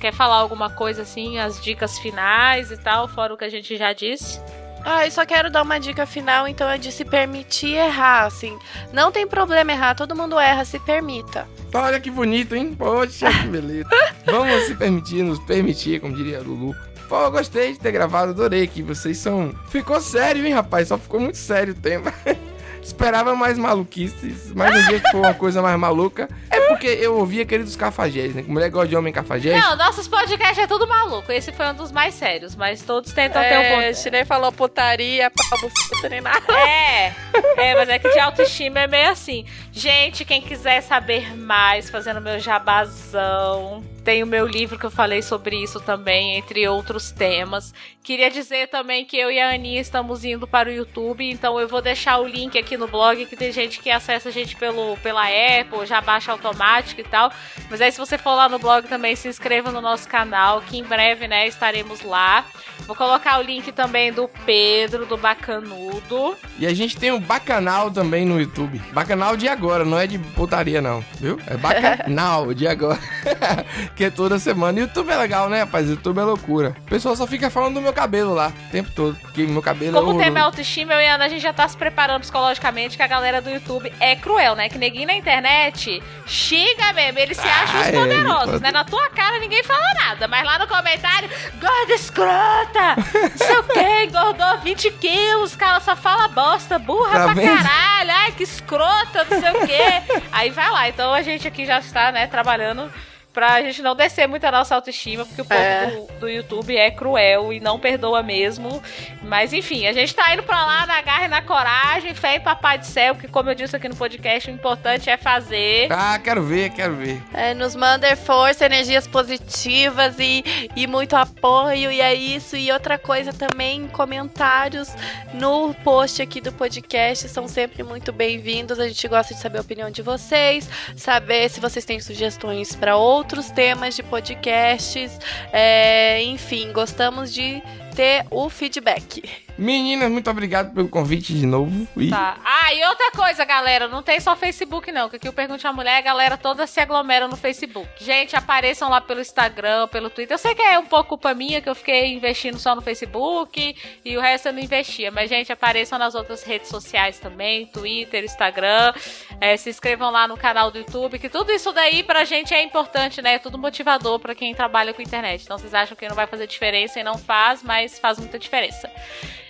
Quer falar alguma coisa assim? As dicas finais e tal, fora o que a gente já disse? Ah, eu só quero dar uma dica final, então é de se permitir errar, assim. Não tem problema errar, todo mundo erra, se permita. Olha que bonito, hein? Poxa, que beleza. *laughs* Vamos se permitir, nos permitir, como diria a Lulu. Pô, eu gostei de ter gravado, adorei que vocês são. Ficou sério, hein, rapaz? Só ficou muito sério o tema. *laughs* Esperava mais maluquices, mas um dia que for uma coisa mais maluca. É porque eu ouvi aquele dos cafajés, né? Mulher gosta de homem cafajés. Não, nossos podcasts é tudo maluco. Esse foi um dos mais sérios, mas todos tentam ter um é, ponto. Chinei falou putaria, pau, nem nada. É, é, mas é que de autoestima é meio assim. Gente, quem quiser saber mais, fazendo meu jabazão, tem o meu livro que eu falei sobre isso também, entre outros temas. Queria dizer também que eu e a Aninha estamos indo para o YouTube, então eu vou deixar o link aqui no blog, que tem gente que acessa a gente pelo, pela Apple, já baixa automático e tal. Mas aí se você for lá no blog também, se inscreva no nosso canal, que em breve, né, estaremos lá. Vou colocar o link também do Pedro, do Bacanudo. E a gente tem um bacanal também no YouTube. Bacanal de agora, não é de putaria, não. Viu? É bacanal de agora. *laughs* que é toda semana. YouTube é legal, né, rapaz? YouTube é loucura. O pessoal só fica falando do meu cabelo lá, o tempo todo. Porque meu cabelo Como é o tema é horroroso. autoestima, eu e a Ana, a gente já tá se preparando psicologicamente que a galera do YouTube é cruel, né? Que neguinho na internet xinga mesmo. Eles se acham os Ah, é, poderosos, pode- né? Na tua cara ninguém fala nada. Mas lá no comentário, gorda escrota! Não sei o que, *laughs* engordou 20 quilos, cara, só fala bosta, burra Tá pra vendo? caralho, ai que escrota, não sei o que. Aí vai lá. Então a gente aqui já está, né, trabalhando. Pra gente não descer muito a nossa autoestima, porque o povo É. do, do YouTube é cruel e não perdoa mesmo. Mas enfim, a gente tá indo pra lá na garra e na coragem, fé em papai do céu, que como eu disse aqui no podcast, o importante é fazer. Ah, quero ver, quero ver. É, nos manda força, energias positivas e, e muito apoio, e é isso. E outra coisa também, comentários no post aqui do podcast são sempre muito bem-vindos. A gente gosta de saber a opinião de vocês, saber se vocês têm sugestões para outros temas de podcasts. É, enfim, gostamos de ter o feedback. Meninas, muito obrigado pelo convite de novo. Tá. Ah, e outra coisa, galera, não tem só Facebook não, que aqui o Pergunte a Mulher, a galera toda se aglomera no Facebook. Gente, apareçam lá pelo Instagram, pelo Twitter. Eu sei que é um pouco culpa minha, que eu fiquei investindo só no Facebook e o resto eu não investia. Mas, gente, apareçam nas outras redes sociais também, Twitter, Instagram. É, se inscrevam lá no canal do YouTube, que tudo isso daí pra gente é importante, né? É tudo motivador pra quem trabalha com internet. Então, vocês acham que não vai fazer diferença e não faz, mas faz muita diferença.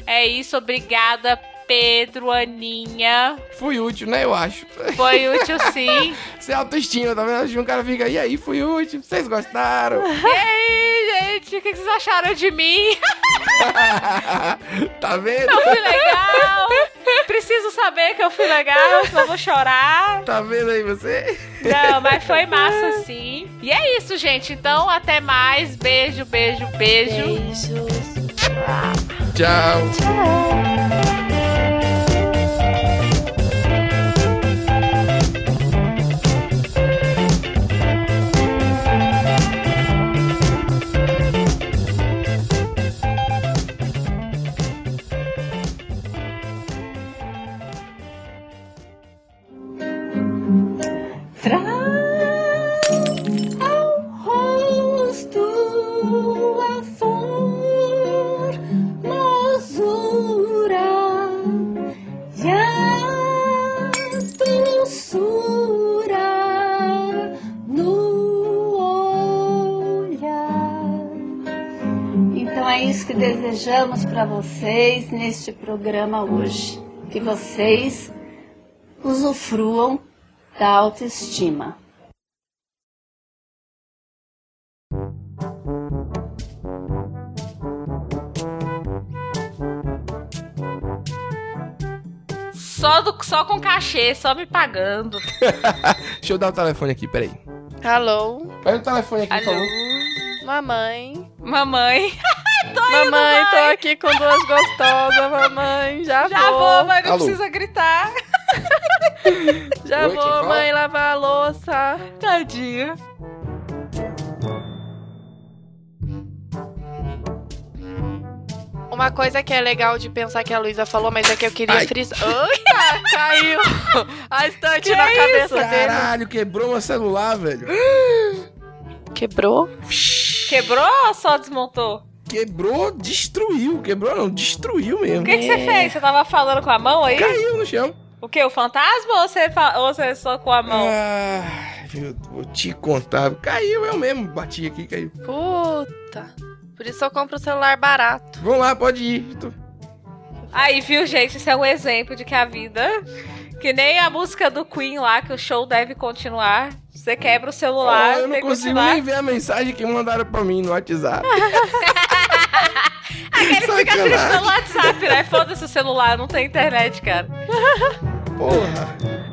É isso, obrigada, Pedro, Aninha. fui útil, né? Eu acho. Foi útil sim. *laughs* Sem autoestima, tá vendo? Um cara fica, e aí, fui útil, vocês gostaram? E aí, gente, o que vocês acharam de mim? *laughs* tá vendo? Eu fui legal. Preciso saber que eu fui legal, senão eu vou chorar. Tá vendo aí você? Não, mas foi massa *laughs* sim. E é isso, gente. Então, até mais. Beijo, beijo, beijo. Beijos. Tchau. Traz desejamos para vocês neste programa hoje. Que vocês usufruam da autoestima. Só, do, só com cachê, só me pagando. *laughs* Deixa eu dar o telefone aqui, peraí. Alô? Pega o telefone aqui, por Alô? favor. Mamãe. Mamãe. *laughs* Mamãe, mãe. tô aqui com duas gostosas, mamãe. Já, Já vou, mas não Alô? precisa gritar. *laughs* Já Oi, vou, fala? mãe, lavar a louça. Tadinha. Uma coisa que é legal de pensar que a Luísa falou, mas é que eu queria Ai. frisar. Eita, caiu a estante na cabeça dele. Caralho, quebrou meu celular, velho. *gasps* Quebrou? Quebrou ou só desmontou? Quebrou, destruiu. Quebrou não, destruiu mesmo. O que, que você fez? Você tava falando com a mão aí? Caiu no chão. O que? O fantasma ou você, fa- ou você só com a mão? Ah, eu vou te contar. Caiu, eu mesmo. Bati aqui, caiu. Puta. Por isso eu compro o celular barato. Vamos lá, pode ir. Tô- Aí, viu, gente? Isso é um exemplo de que a vida. Que nem a música do Queen lá, que o show deve continuar. Você quebra o celular. Eu não consigo nem ver a mensagem que mandaram pra mim no WhatsApp. *laughs* Aquele que fica Sacanagem. triste no WhatsApp, né? Foda-se o celular, não tem internet, cara. Porra.